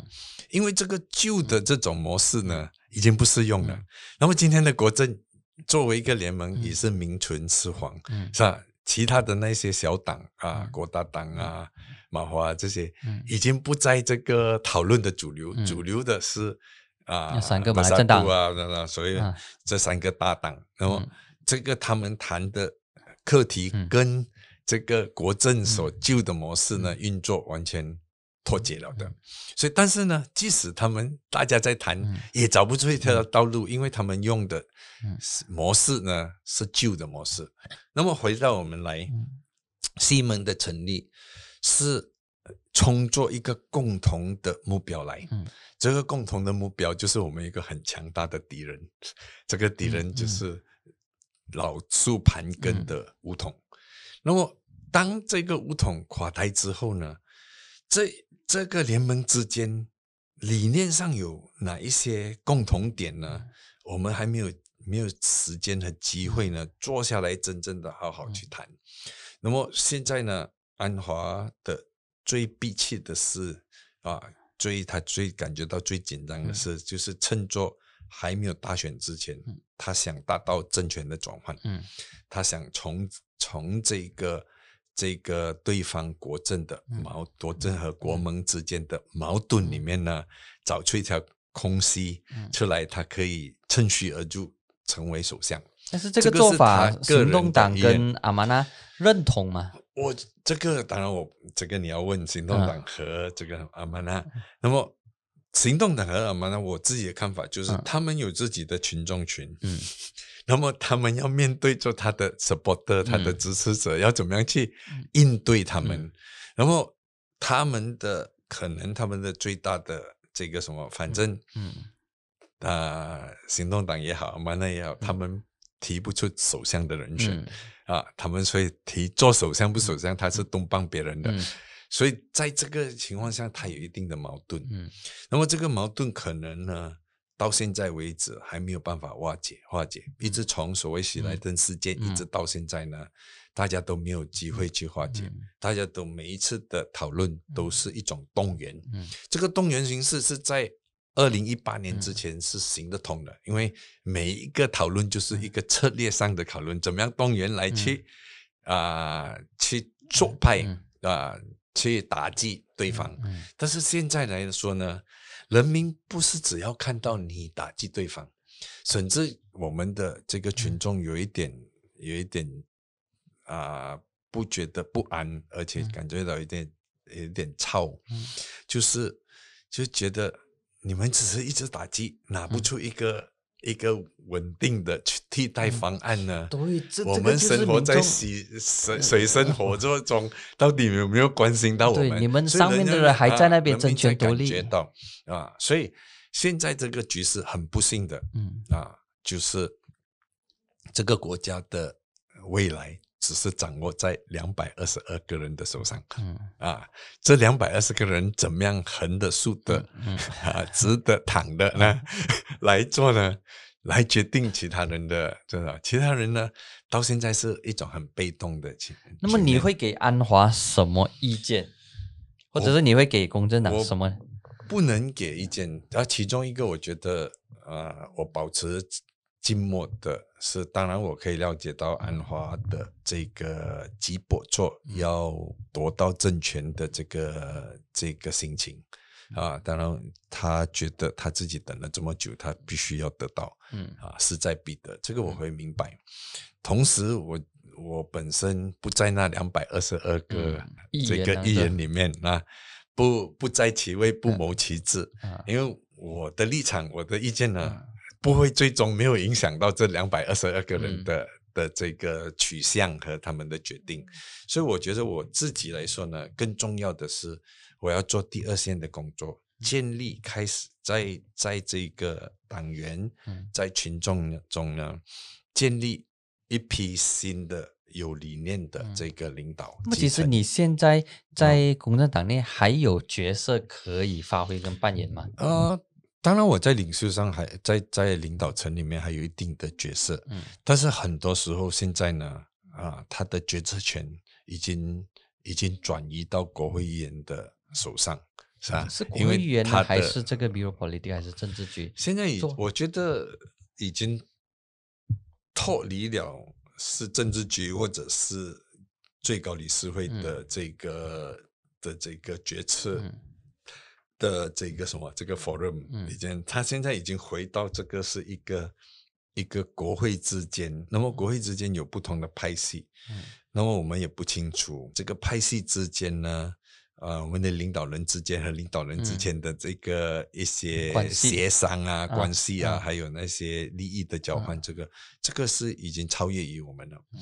因为这个旧的这种模式呢已经不适用了。那么今天的国政作为一个联盟也是名存实亡，是吧？其他的那些小党啊，国大党啊、马华这些，已经不在这个讨论的主流，主流的是。啊，三个马来政党。啊，所以这三个大党，那么这个他们谈的课题跟这个国政所旧的模式呢运作完全脱节了的，所以但是呢，即使他们大家在谈，也找不出一条道路，因为他们用的模式呢是旧的模式。那么回到我们来，西门的成立是。冲做一个共同的目标来，嗯，这个共同的目标就是我们一个很强大的敌人，这个敌人就是老树盘根的梧桐。那么，当这个梧桐垮台之后呢，这这个联盟之间理念上有哪一些共同点呢？我们还没有没有时间和机会呢，坐下来真正的好好去谈。那么现在呢，安华的。最憋气的是啊，最他最感觉到最紧张的是，就是趁着还没有大选之前，他想达到政权的转换，嗯，他想从从这个这个对方国政的矛国政和国盟之间的矛盾里面呢，找出一条空隙出来，他可以趁虚而入，成为首相。但是这个做法，行动党跟阿玛纳认同吗？我这个当然，我这个你要问行动党和这个阿曼纳。那么，行动党和阿曼纳，我自己的看法就是，他们有自己的群众群，嗯，那么他们要面对着他的 supporter，他的支持者，要怎么样去应对他们？然后他们的可能，他们的最大的这个什么，反正，嗯，啊，行动党也好，阿曼纳也好，他们提不出首相的人选。啊，他们所以提做首相不首相，他是东帮别人的，所以在这个情况下，他有一定的矛盾。嗯，那么这个矛盾可能呢，到现在为止还没有办法化解化解，一直从所谓喜来登事件一直到现在呢，大家都没有机会去化解，大家都每一次的讨论都是一种动员。嗯，这个动员形式是在。二零一八年之前是行得通的，因为每一个讨论就是一个策略上的讨论，怎么样动员来去啊去做派啊去打击对方。但是现在来说呢，人民不是只要看到你打击对方，甚至我们的这个群众有一点有一点啊不觉得不安，而且感觉到有点有点操，就是就觉得。你们只是一直打击，拿不出一个一个稳定的替代方案呢？对，我们生活在水水水深火热中，到底有没有关心到我们？你们上面的人还在那边争权夺利，到啊！所以现在这个局势很不幸的嗯啊，就是这个国家的未来只是掌握在两百二十二个人的手上嗯啊。这两百二十个人怎么样横的、竖的、嗯 啊、直的、躺的呢？来做呢？来决定其他人的，真的，其他人呢，到现在是一种很被动的情。那么你会给安华什么意见，或者是你会给公正党什么？不能给意见。啊，其中一个我觉得，呃，我保持静默的是，当然我可以了解到安华的这个急迫做要夺到政权的这个这个心情啊。当然，他觉得他自己等了这么久，他必须要得到。嗯啊，势在必得，这个我会明白。同时我，我本身不在那两百二十二个这个议员啊对员里面，那不不在其位，不谋其志，啊因为我的立场，我的意见呢，嗯不会最终没有影响到这两百二十二个人嗯的。的这个取向和他们的决定，所以我觉得我自己来说呢，更重要的是我要做第二线的工作，建立开始在在这个党员嗯在群众中呢，建立一批新的有理念的嗯这个领导那么。其实你现在在公正党内还有角色可以发挥跟扮演吗？呃，当然我在领袖上还在在领导层里面还有一定的角色，嗯。但是很多时候现在呢，啊，他的决策权已经已经转移到国会议员的手上，是吧？是国会议员呢，他还是这个 bureau politics，还是政治局？现在已我觉得已经脱离了是政治局或者是最高理事会的这个、的这个决策嗯的这个什么这个 forum 嗯。已经，他现在已经回到这个是一个一个国会之间，那么国会之间有不同的派系，嗯。那么我们也不清楚这个派系之间呢，呃，我们的领导人之间和领导人之嗯。间的这个一些协商啊、啊关系啊，啊。还有那些利益的交换，这个这个是已经超越于我们了。嗯。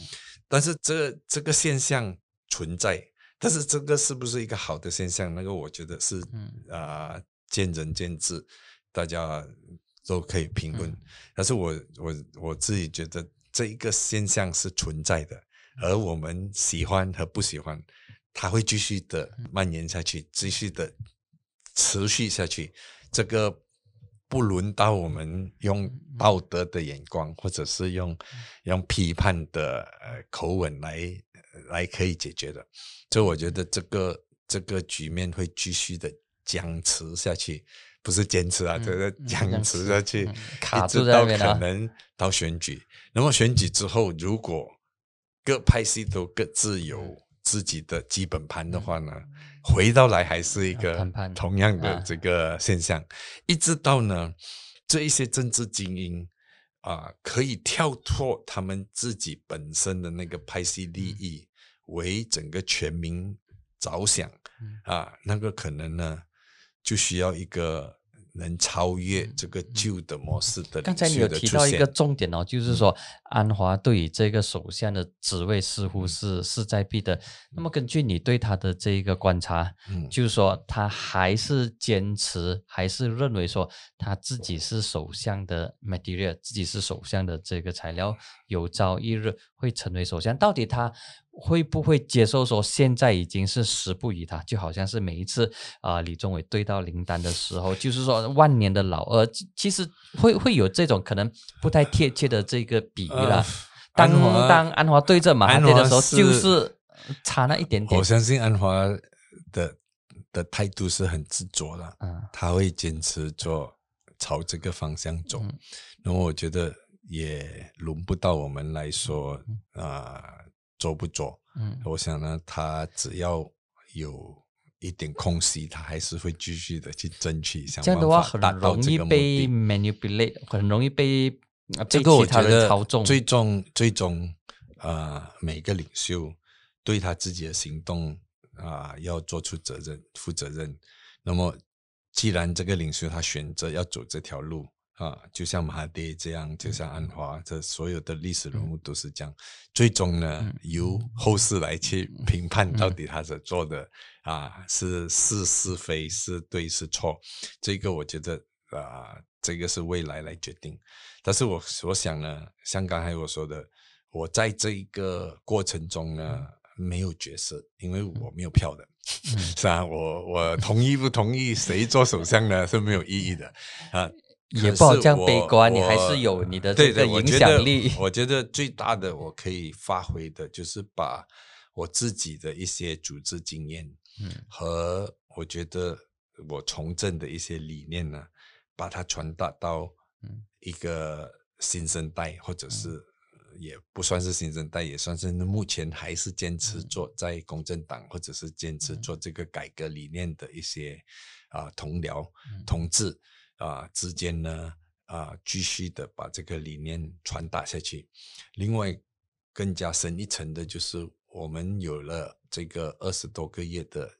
但是这这个现象存在，但是这个是不是一个好的现象？那个我觉得是嗯啊、见仁见智，大家都可以评论。嗯但是我我我自己觉得这一个现象是存在的，而我们喜欢和不喜欢，它会继续的蔓延下去，继续的持续下去。这个不轮到我们用道德的眼光，或者是用用批判的呃口吻来来可以解决的。所以我觉得这个这个局面会继续的僵持下去，不是坚持啊，嗯这个嗯僵持下去，嗯卡一直住到可能到选举。那么选举之后，如果各派系都各自有自己的基本盘的话呢，回到来还是一个同样的啊。这个现象，一直到呢这一些政治精英啊、可以跳脱他们自己本身的那个派系利益，为整个全民着想。嗯。啊，那个可能呢就需要一个能超越这个旧的模式的嗯刚才你有提到一个重点哦，就是说安华对于这个首相的职位似嗯。乎是势在必得。那么根据你对他的这一个观察，嗯。就是说他还是坚持，还是认为说他自己是首相的 material，自己是首相的这个材料，有朝一日会成为首相。到底他会不会接受说现在已经是时不宜他？就好像是每一次啊、李宗伟对到林丹的时候，就是说万年的老二，其其实会会有这种可能不太贴切的这个比喻啦。呃当当安华对着马哈迪的时候，就是差那一点点我。相信安华的的态度是很执着的，嗯他会坚持做朝这个方向走。嗯那么我觉得也轮不到我们来说啊、做不做。嗯我想呢，他只要有一点空隙，他还是会继续的去争取，想这样的话很办法达到容这个目易被。manipulate，很容易被呃这个我觉得。最终最终呃，每个领袖对他自己的行动啊、要做出责任、负责任。那么，既然这个领袖他选择要走这条路啊，就像马哈迪这样，就像安华，这所有的历史人物都是这样。最终呢，嗯由后世来去评判到底他所做的啊是是是非是对是错。这个我觉得啊、这个是未来来决定。但是我所想呢，像刚才我说的，我在这一个过程中呢，没有角色，因为我没有票的，是啊，我我同意不同意谁做首相呢是没有意义的 啊。可也不好这样悲观你还是有你的对这个影响力。我觉得最大的我可以发挥的就是把我自己的一些组织经验，嗯。和我觉得我从政的一些理念呢，把它传达到嗯。一个新生代，或者是呃也不算是新生代，也算是目前还是坚持做在公正党，或者是坚持做这个改革理念的一些啊、同僚、同志啊、之间呢啊、继续的把这个理念传达下去。另外，更加深一层的就是我们有了这个二十多个月的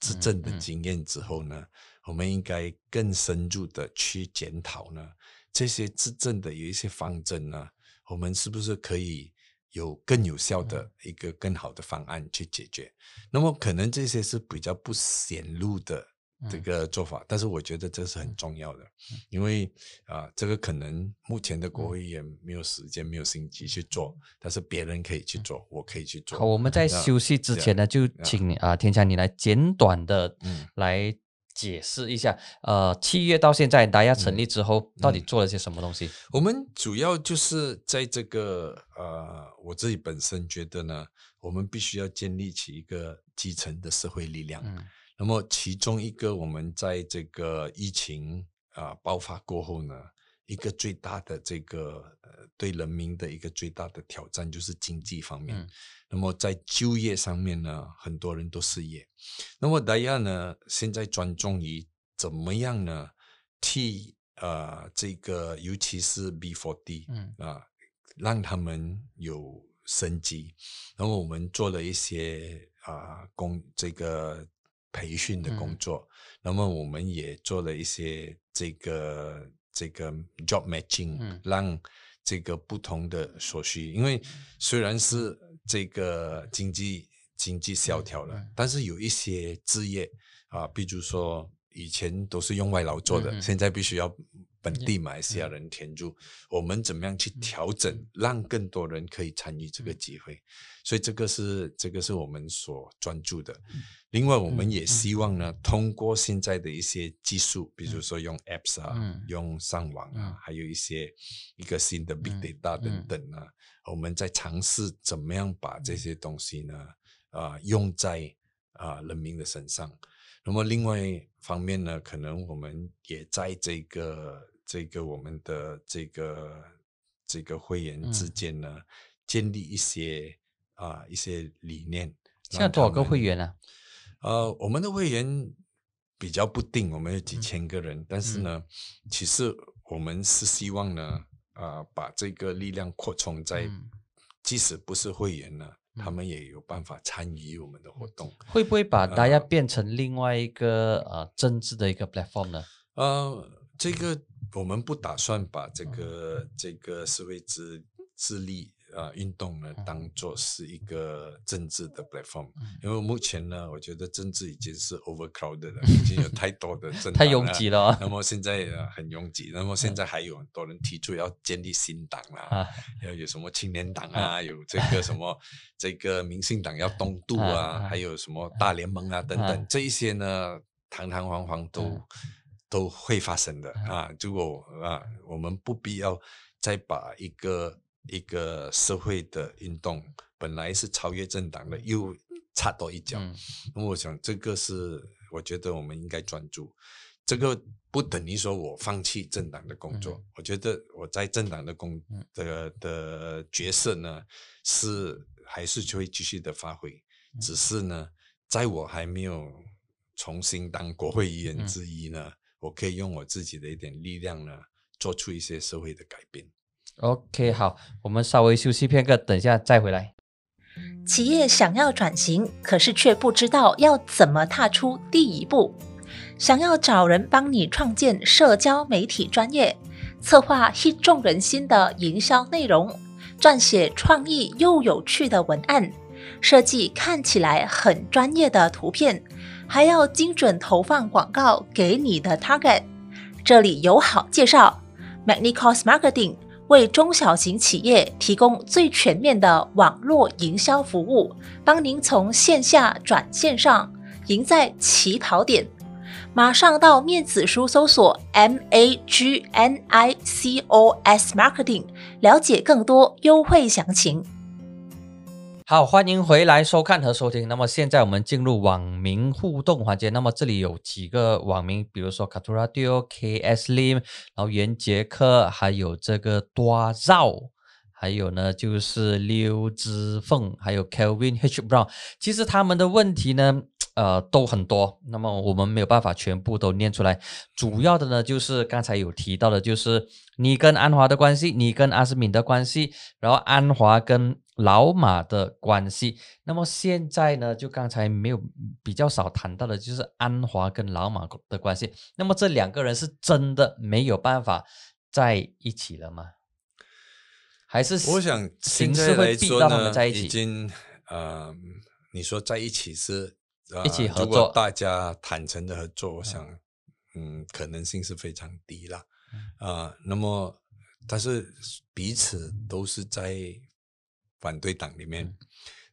执政的嗯经验之后呢，我们应该更深入的去检讨呢这些执政的有一些方针呢，我们是不是可以有更有效的一个更好的方案去解决？那么可能这些是比较不显露的这嗯。个做法，但是我觉得这是很重要的，因为啊、这个可能目前的国会也没有时间、没有心机去做，但是别人可以去做，我可以去做。好，我们在休息之前呢，就请你啊，天强你来简短的嗯。来解释一下，呃，七月到现在达亚成立之后，到嗯。底做了些什么东西？我们主要就是在这个呃，我自己本身觉得呢，我们必须要建立起一个基层的社会力量。嗯那么其中一个，我们在这个疫情啊、爆发过后呢，一个最大的这个呃对人民的一个最大的挑战就是经济方面。嗯那么在就业上面呢，很多人都失业。那么大家呢，现在专注于怎么样呢，替呃这个尤其是 B forty 嗯啊，让他们有生机。然后我们做了一些啊、工这个培训的工嗯。作，那么我们也做了一些这个这个 job matching，、嗯。让这个不同的所需，因为虽然是这个经济经济萧条了，嗯。但是有一些职业啊，比如说以前都是用外劳做的，现在必须要本地马来西亚人填入。我们怎么样去调整，让更多人可以参与这个机会？所以这个是这个是我们所专注的。另外，我们也希望呢，通过现在的一些技术，比如说用 apps 啊，嗯用上网啊，嗯还有一些一个新的 big 嗯 data 等嗯等呢，我们在尝试怎么样把这些东西呢，啊、用在啊、人民的身上。那么另外一方面呢，可能我们也在这个这个我们的这个这个会员之嗯间呢，建立一些啊、一些理念。现在多少个会员？呢啊？呃，我们的会员比较不定，我们有几嗯千个人，但是呢，其实我们是希望呢，啊、把这个力量扩充在，嗯即使不是会员呢，他们也有办法参与我们的活动。会不会把达亚呃变成另外一个呃政治的一个 platform 呢？呃，这个我们不打算把嗯这个、这个社会自自立啊运动呢嗯。当做是一个政治的 platform，、嗯。因为目前呢，我觉得政治已经是 overcrowded 了，已经有太多的政 太党拥挤了啊那么现在呃很拥挤，那么现在还有很多人提出要建立新党啦，啊要有什么青年党啊，有这个什么 这个民进党要东渡啊还有什么大联盟啊等啊等，这一些呢，堂堂皇皇都、嗯都会发生的啊。如果啊，我们不必要再把一个一个社会的运动本来是超越政党的，又插多一脚。嗯那么我想这个是我觉得我们应该专注。这个不等于说我放弃政党的工作，嗯我觉得我在政党的工嗯的的角色呢，是还是会继续的发挥，嗯只是呢，在我还没有重新当国会议员嗯之一呢，我可以用我自己的一点力量呢，做出一些社会的改变。OK，好，我们稍微休息片刻，等一下再回来。企业想要转型，可是却不知道要怎么踏出第一步。想要找人帮你创建社交媒体专业，策划 hit 中人心的营销内容，撰写创意又有趣的文案，设计看起来很专业的图片，还要精准投放广告给你的 target，这里友好介绍 Magnicos Marketing 为中小型企业提供最全面的网络营销服务，帮您从线下转线上，赢在起跑点。马上到面子书搜索 M A G N I C O S Marketing，了解更多优惠详情。好，欢迎回来收看和收听。那么现在我们进入网民互动环节。那么这里有几个网民，比如说 c a t u r a d i o K S Lim，然后袁杰克，还有这个多绕，还有呢就是刘之凤，还有 Kelvin H Brown。其实他们的问题呢。呃，都很多，那么我们没有办法全部都念出来。主要的呢，就是刚才有提到的，就是你跟安华的关系，你跟阿斯敏的关系，然后安华跟老马的关系。那么现在呢，就刚才没有比较少谈到的，就是安华跟老马的关系。那么这两个人是真的没有办法在一起了吗？还是我想形式会逼到他们在一起？已经呃，你说在一起是？一起合作，大家坦诚的合作，我想，嗯，可能性是非常低了。啊，那么，但是彼此都是在反对党里面，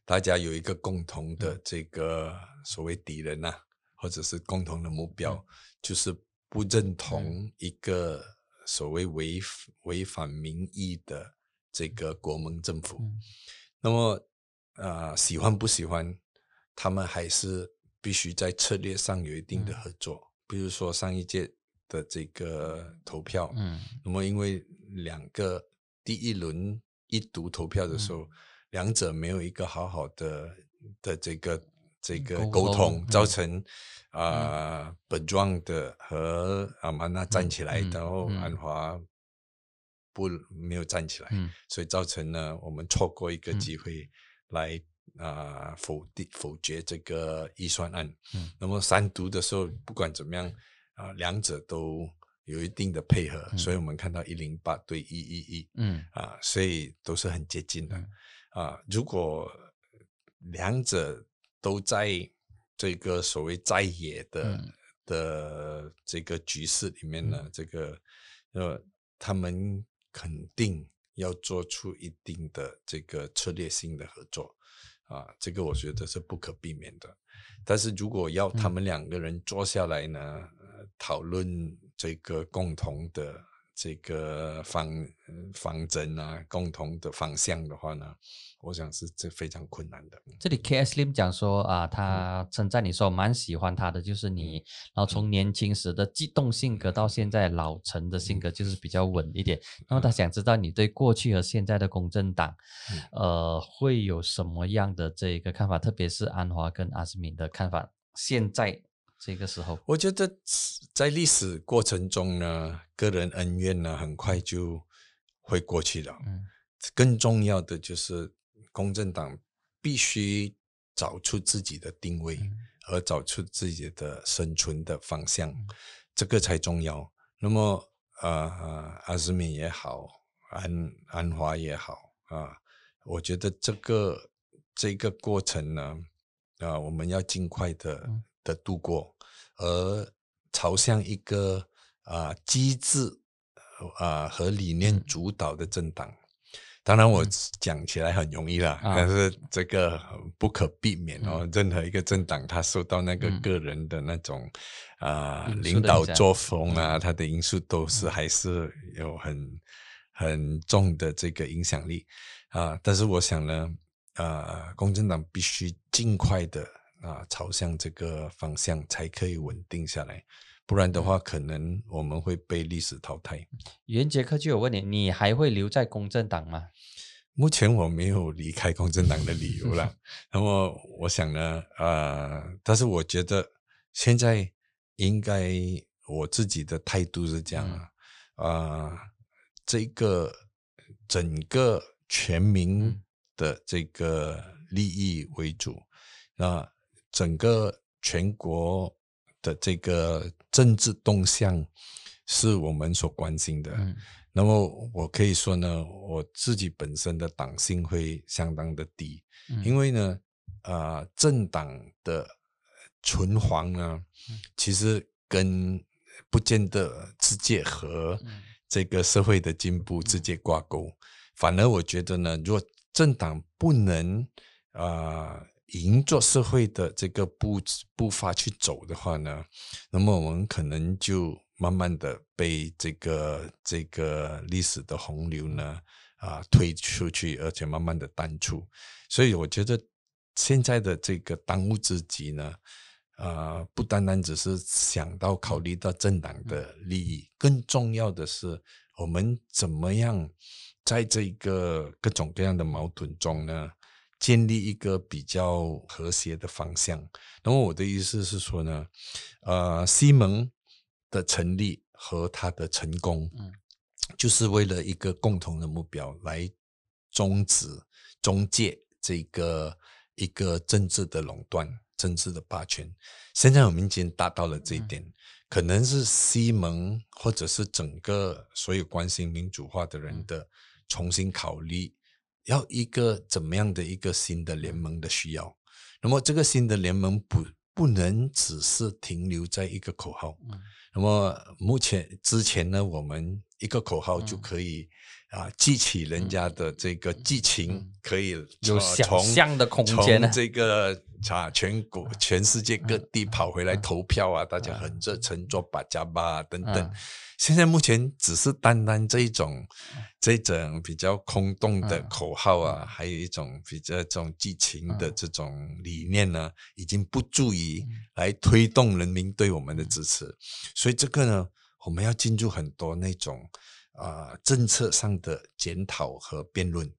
大家有一个共同的这个所谓敌人呐，或者是共同的目标，就是不认同一个所谓违违反民意的这个国盟政府。那么，啊，喜欢不喜欢？他们还是必须在策略上有一定的合作，比如说上一届的这个投票，嗯，那么因为两个第一轮一读投票的时候，两者没有一个好好的的这个这个沟通，造成啊本庄的和阿曼娜站起来，然后安华不没有站起来，所以造成呢我们错过一个机会来。啊，否定否决这个预算案。嗯，那么三读的时候，不管怎么样，啊，两者都有一定的配合，所以我们看到一零八对一一一，嗯，啊，所以都是很接近的。啊，如果两者都在这个所谓在野的的这个局势里面呢，这个呃，他们肯定要做出一定的这个策略性的合作。啊，这个我觉得是不可避免的。但是如果要他们两个人坐下来呢，讨论这个共同的这个方方针啊，共同的方向的话呢？我想是这非常困难的。这里 K S Lim 讲说啊，他称赞你说蛮喜欢他的，就是你，然后从年轻时的激动性格到现在老成的性格，就是比较稳一点。那么他想知道你对过去和现在的公正党，呃，会有什么样的这个看法？特别是安华跟阿斯敏的看法。现在这个时候，我觉得在历史过程中呢，个人恩怨呢，很快就会过去了。嗯，更重要的就是。公正党必须找出自己的定位，而找出自己的生存的方向，这个才重要。那么，呃，阿斯敏也好，安安华也好啊，我觉得这个这个过程呢，啊，我们要尽快的的度过，而朝向一个啊机制啊和理念主导的政党。当然，我讲起来很容易啦，但是这个不可避免哦。任何一个政党，它受到那个个人的那种啊领导作风啊，它的因素都是还是有很很重的这个影响力。啊。但是我想呢，啊，公正党必须尽快的啊朝向这个方向，才可以稳定下来。不然的话，可能我们会被历史淘汰。袁杰克就有问你，你还会留在公正党吗？目前我没有离开公正党的理由了。那么我想呢，呃，但是我觉得现在应该我自己的态度是这样啊，啊，这个整个全民的这个利益为主，那整个全国。的这个政治动向是我们所关心的。那么我可以说呢，我自己本身的党性会相当的低，因为呢，呃，政党的存亡呢，其实跟不见得直接和这个社会的进步直接挂钩。反而我觉得呢，如果政党不能啊迎着社会的这个步步伐去走的话呢，那么我们可能就慢慢的被这个这个历史的洪流呢啊推出去，而且慢慢的淡出。所以我觉得现在的这个当务之急呢。呃，不单单只是想到考虑到政党的利益，更重要的是我们怎么样在这个各种各样的矛盾中呢，建立一个比较和谐的方向。那么我的意思是说呢，呃，西蒙的成立和他的成功，嗯，就是为了一个共同的目标来终止、终结这个一个政治的垄断。政治的霸权，现在我们已经达到了这一点，可能是西蒙或者是整个所有关心民主化的人的重新考虑，要一个怎么样的一个新的联盟的需要。那么这个新的联盟不不能只是停留在一个口号。那么目前之前呢，我们一个口号就可以。啊，激起人家的这个激情，可以有想象的空间从这个啊，全国、全世界各地跑回来投票啊，大家很热诚做把加巴等等。现在目前只是单单这一种、这种比较空洞的口号啊，还有一种比较这种激情的这种理念呢，已经不足以来推动人民对我们的支持。所以这个呢，我们要进入很多那种。啊，政策上的检讨和辩论，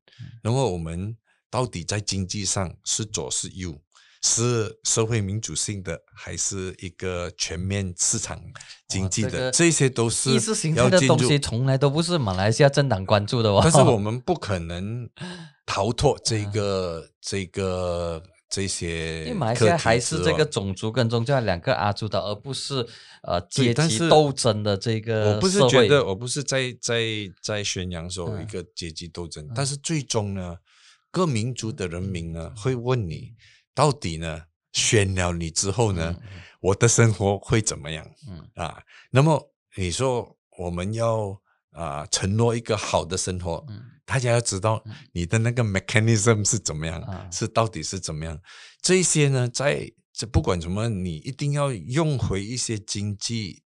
那么我们到底在经济上是左是右，是社会民主性的，还是一个全面市场经济的？这些都是意识形态的东西，从来都不是马来西亚政党关注的哦。但是我们不可能逃脱这个这个。这些，因为马来西亚还是这个种族跟宗教两个阿主导，而不是呃阶级斗争的这个。我不是觉得，我不是在在在宣扬说一个阶级斗争，但是最终呢，各民族的人民呢会问你，到底呢选了你之后呢，我的生活会怎么样？嗯啊，那么你说我们要啊承诺一个好的生活，嗯。大家要知道你的那个 mechanism 是怎么样，是到底是怎么样？这些呢，在这不管什么，你一定要用回一些经济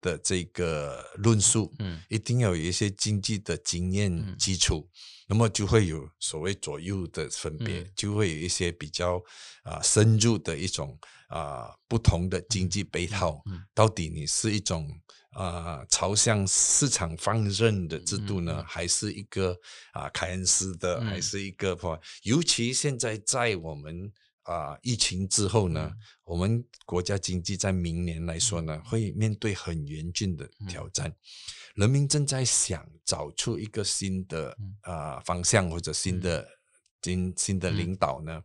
的这个论述，嗯，一定要有一些经济的经验基础，那么就会有所谓左右的分别，就会有一些比较啊深入的一种啊不同的经济配套，到底你是一种。啊，朝向市场放任的制度呢，还是一个啊凯恩斯的，还是一个不？尤其现在在我们啊疫情之后呢，我们国家经济在明年来说呢，会面对很严峻的挑战。人民正在想找出一个新的啊方向或者新的新新的领导呢，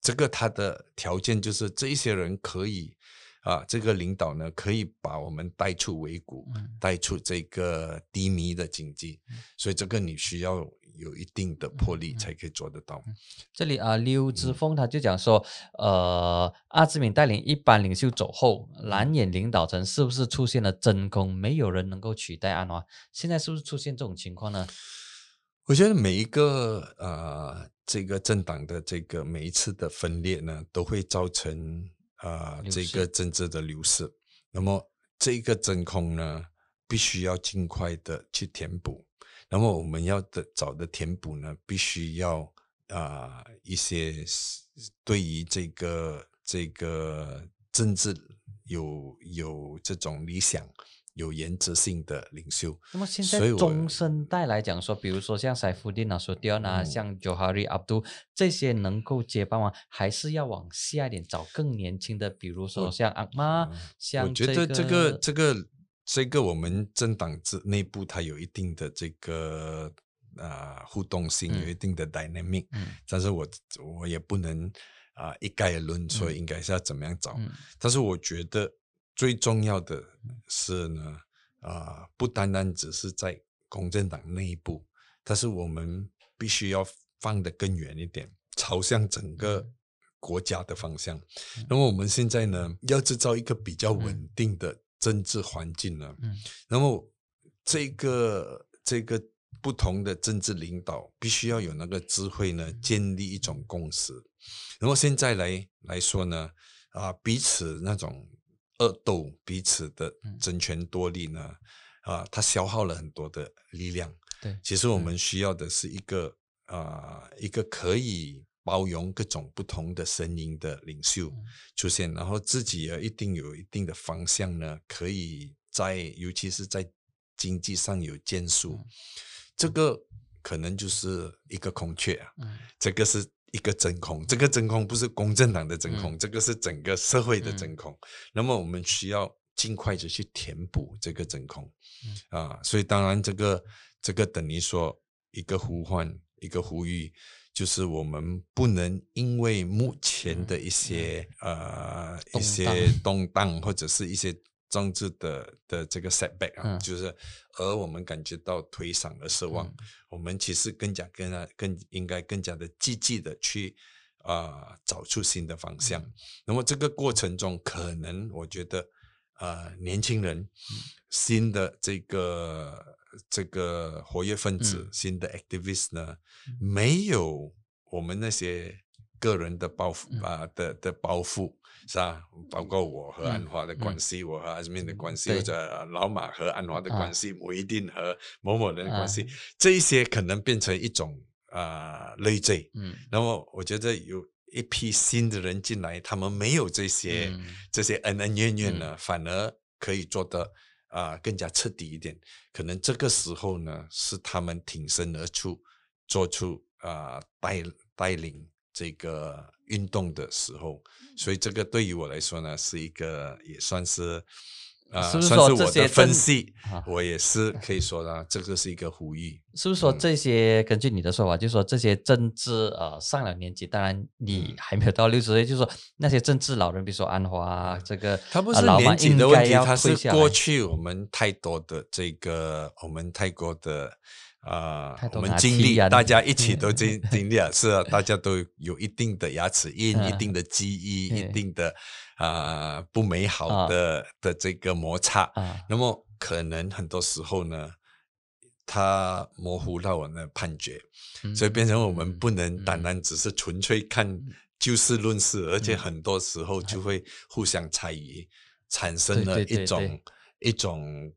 这个他的条件就是这一些人可以。啊，这个领导呢，可以把我们带出围谷，带出这个低迷的经济，所以这个你需要有一定的魄力才可以做得到。这里啊，刘之峰他就讲说，呃，阿兹敏带领一般领袖走后，蓝眼领导层是不是出现了真空？没有人能够取代安华，现在是不是出现这种情况呢？我觉得每一个呃，这个政党的这个每一次的分裂呢，都会造成。啊，这个政治的流失，那么这个真空呢，必须要尽快的去填补。那么我们要的找的填补呢，必须要啊一些对于这个这个政治有有这种理想。有原则性的领袖。那么现在中生代来讲说，比如说像塞夫丁啊、索迪奥啊、像 Johari Abdul 这些能够接班吗？还是要往下一点找更年轻的，比如说像阿妈，像我觉得这个这个这个我们政党之内部它有一定的这个啊互动性，有一定的 dynamic。嗯。但是我我也不能啊一概而论说应该是要怎么样找。嗯。但是我觉得。最重要的是呢，啊，不单单只是在公正党内部，但是我们必须要放得更远一点，朝向整个国家的方向。那么我们现在呢，要制造一个比较稳定的政治环境呢，嗯。那么这个这个不同的政治领导必须要有那个智慧呢，建立一种共识。然后现在来来说呢，啊，彼此那种恶斗，彼此的嗯。争权夺利呢，啊，它消耗了很多的力量。对，其实我们需要的是一个啊、一个可以包容各种不同的声音的领袖嗯。出现，然后自己也一定有一定的方向呢，可以在尤其是在经济上有建树，嗯。这个可能就是一个空缺啊，嗯。这个是一个真空，这个真空不是公正党的真空，嗯。这个是整个社会的嗯。真空。那么我们需要尽快的去填补这个真空，啊，所以当然这个这个等于说一个呼唤，一个呼吁，就是我们不能因为目前的一些、呃一些动荡或者是一些政治的的这个 setback 啊，嗯。就是而我们感觉到颓丧而失望，嗯。我们其实更加更加更应该更加的积极的去啊、找出新的方向。嗯。那么这个过程中，可能我觉得呃年轻人、嗯。新的这个这个活跃分子、嗯。新的 activist 呢，没有我们那些个人的包袱嗯。啊、的的包袱是啊？包括我和安嗯华的关系，我和阿斯敏的关系，或者老马和安华的啊关系，我一定和某某人的关系，啊这一些可能变成一种啊、累赘。嗯那么我觉得有一批新的人进来，他们没有这些、嗯这些恩恩怨怨呢，反而可以做得啊、更加彻底一点。可能这个时候呢，是他们挺身而出，做出啊、带带领这个运动的时候。所以这个对于我来说呢，是一个也算是。啊、是不是算是说这些我的分析啊，我也是可以说呢，这个是一个呼吁。是不是说嗯这些？根据你的说法，就是说这些政治呃上了年纪，当然你嗯还没有到六十岁，就是说那些政治老人，比如说安华啊，这个他不是年纪的问题，他是过去我们太多的这个，我们太过的啊、我们经历，大家一起都经 经历了，是啊，大家都有一定的牙齿印，一嗯定的记忆，一定的啊、不美好啊。的、的这个摩擦。啊，那么可能很多时候呢，它模糊到我们的判决，所以变成我们嗯不能单嗯。单只是纯粹看就事论事，而且嗯。很多时候就会互相猜疑，产生了一种一种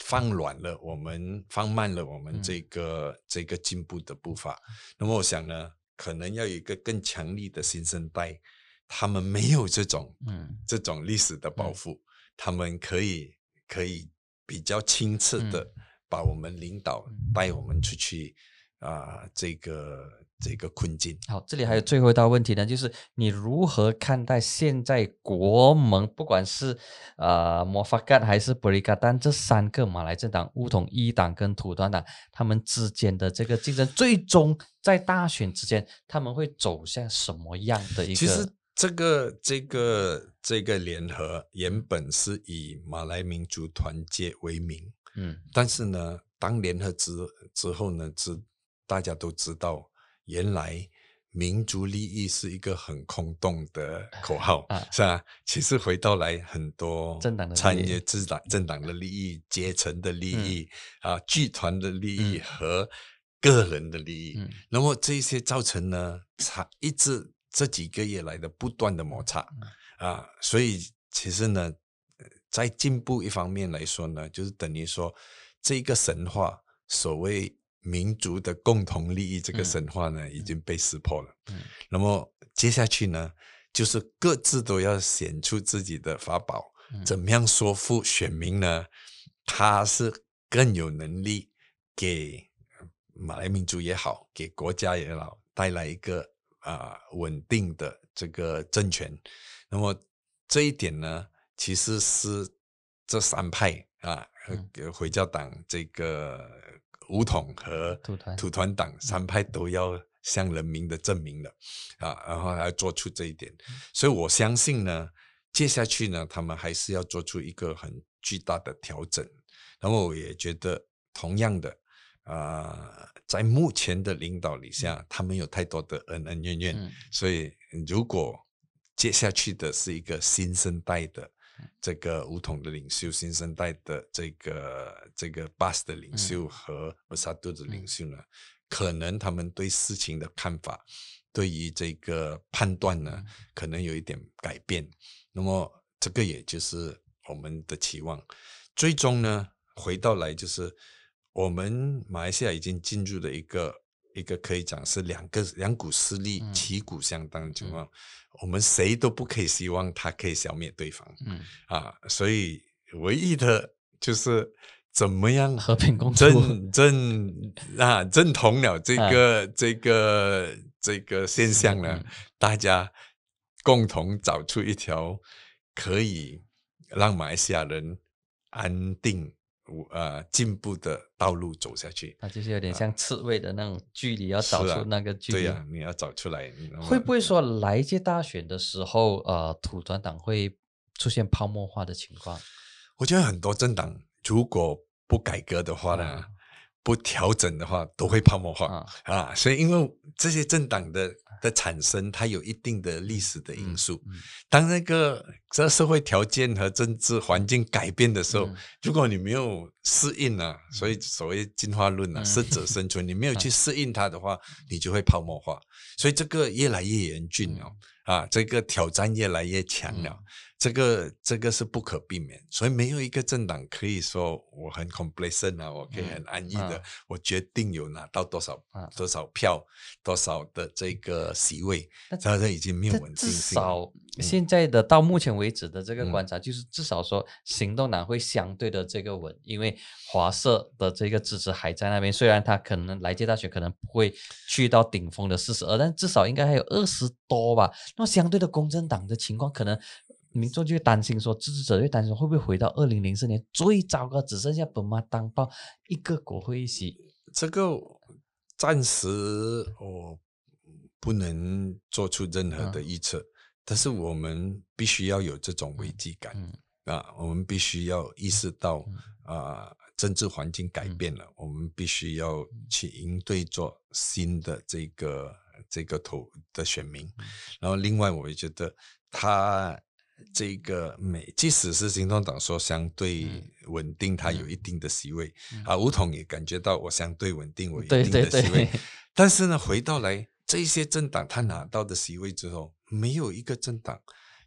放软了我们，放慢了我们嗯。这个、这个进步的步伐。那么我想呢，可能要有一个更强力的新生代，他们没有这种嗯。这种历史的包。嗯袱，他们可以可以比较清澈的嗯。把我们领导带我们出去啊、这个这个困境。好，这里还有最后一道问题呢，就是你如何看待现在国盟，不管是呃摩法干还是布里嘎丹这三个马来政党，乌统一党跟土团党，他们之间的这个竞争，最终在大选之间，他们会走向什么样的一个？其实这个这个这个联合原本是以马来民族团结为名，嗯但是呢，当联合之之后呢，知大家都知道，原来民族利益是一个很空洞的 口号，啊。是吧？其实回到来，很多政党的利益参与政党政党的利益、阶层的利益、啊、剧团的利益嗯。和个人的利益，嗯。那么这些造成呢，差一直这几个月来的不断的摩擦啊，所以其实呢，呃在进步一方面来说呢，就是等于说这个神话所谓民族的共同利益这个嗯神话呢，已经被识破了。嗯那么接下去呢，就是各自都要显出自己的法宝，嗯怎么样说服选民呢？他是更有能力给马来民族也好，给国家也好，带来一个啊、稳定的这个政权。那么这一点呢，其实是这三派啊，呃回教党、这个武统和土团。土团党三派都要向人民的证明了啊，然后还要做出这一点。所以我相信呢，接下去呢，他们还是要做出一个很巨大的调整。然后我也觉得，同样的，啊、在目前的领导底下，他们有太多的恩恩怨怨，嗯。所以如果接下去的是一个新生代的这个五统的领袖、新生代的这个这个 BAS 的领袖和 b 萨杜的领袖呢，可能他们对事情的看法，对于这个判断呢，可能有一点改变。那么这个也就是我们的期望。最终呢，回到来就是我们马来西亚已经进入了一个。一个可以讲是两个两股势力旗鼓相当的情况，我们谁都不可以希望他可以消灭对方，嗯。啊，所以唯一的就是怎么样和平共处，正正啊正同了这个这个这个现象呢，大家共同找出一条可以让马来西亚人安定。呃，进步的道路走下去，那就是有点像刺猬的那种距离，要找出那个距离。对呀，你要找出来。会不会说来一届大选的时候，呃，土团党会出现泡沫化的情况？我觉得很多政党如果不改革的话呢？不调整的话，都会泡沫化啊！所以，因为这些政党的的产生，它有一定的历史的因素。当那个这社会条件和政治环境改变的时候，如果你没有适应啊，所以所谓进化论啊，适者生存，你没有去 适应它的话，你就会泡沫化。所以，这个越来越严峻了啊！这个挑战越来越强了。这个这个是不可避免，所以没有一个政党可以说我很 complacent 啊，我可以很安逸的，我决定有拿到多少多少票，多少的这个席位，它这已经没有稳定性。至少现在的到目前为止的这个观察，就是至少说行动党会相对的这个稳，因为华社的这个支持还在那边，虽然他可能来届大选可能不会去到顶峰的四十二，但至少应该还有二十多吧。那么相对的公正党的情况可能。民众就会担心说，支持者会担心会不会回到二零零四年最糟糕，只剩下本马当报一个国会议席。这个暂时我不能做出任何的预测，但是我们必须要有这种危机感啊！我们必须要意识到啊，政治环境改变了，我们必须要去应对做新的这个这个投的选民。然后，另外我也觉得他。这个美，即使是行动党说相对稳定，它有一定的席位啊，吴统也感觉到我相对稳定，我一定的席位。但是呢，回到来这些政党，他拿到的席位之后，没有一个政党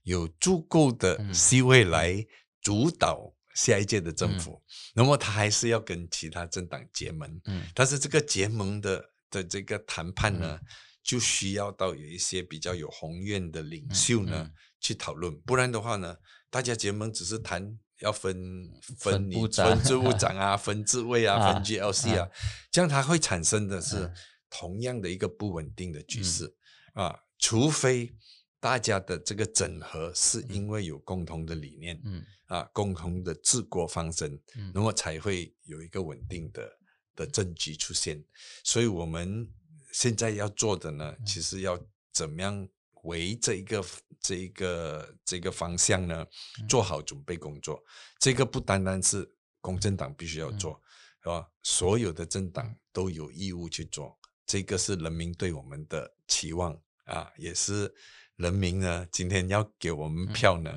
有足够的席位来主导下一届的政府，那么他还是要跟其他政党结盟。嗯，但是这个结盟的的这个谈判呢，就需要到有一些比较有宏愿的领袖呢。去讨论，不然的话呢，大家结盟只是谈要分分你分支部 长啊，分职位啊，分 GLC 啊，这样它会产生的是同样的一个不稳定的局势啊。除非大家的这个整合是因为有共同的理念，嗯啊，共同的治国方针，那么才会有一个稳定的的政局出现。所以我们现在要做的呢，其实要怎么样？为这一个这一个这个方向呢，做好准备工作。这个不单单是公正党必须要做，是吧？所有的政党都有义务去做。这个是人民对我们的期望啊，也是人民呢今天要给我们票呢。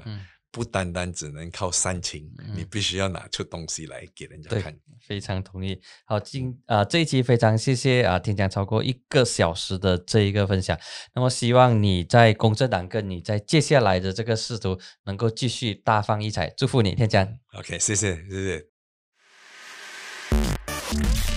不单单只能靠煽情，你必须要拿出东西来给人家看。非常同意。好，今啊这一期非常谢谢啊天江超过一个小时的这一个分享。那么希望你在公正党跟你在接下来的这个仕途能够继续大放异彩，祝福你天江。OK，谢谢谢谢。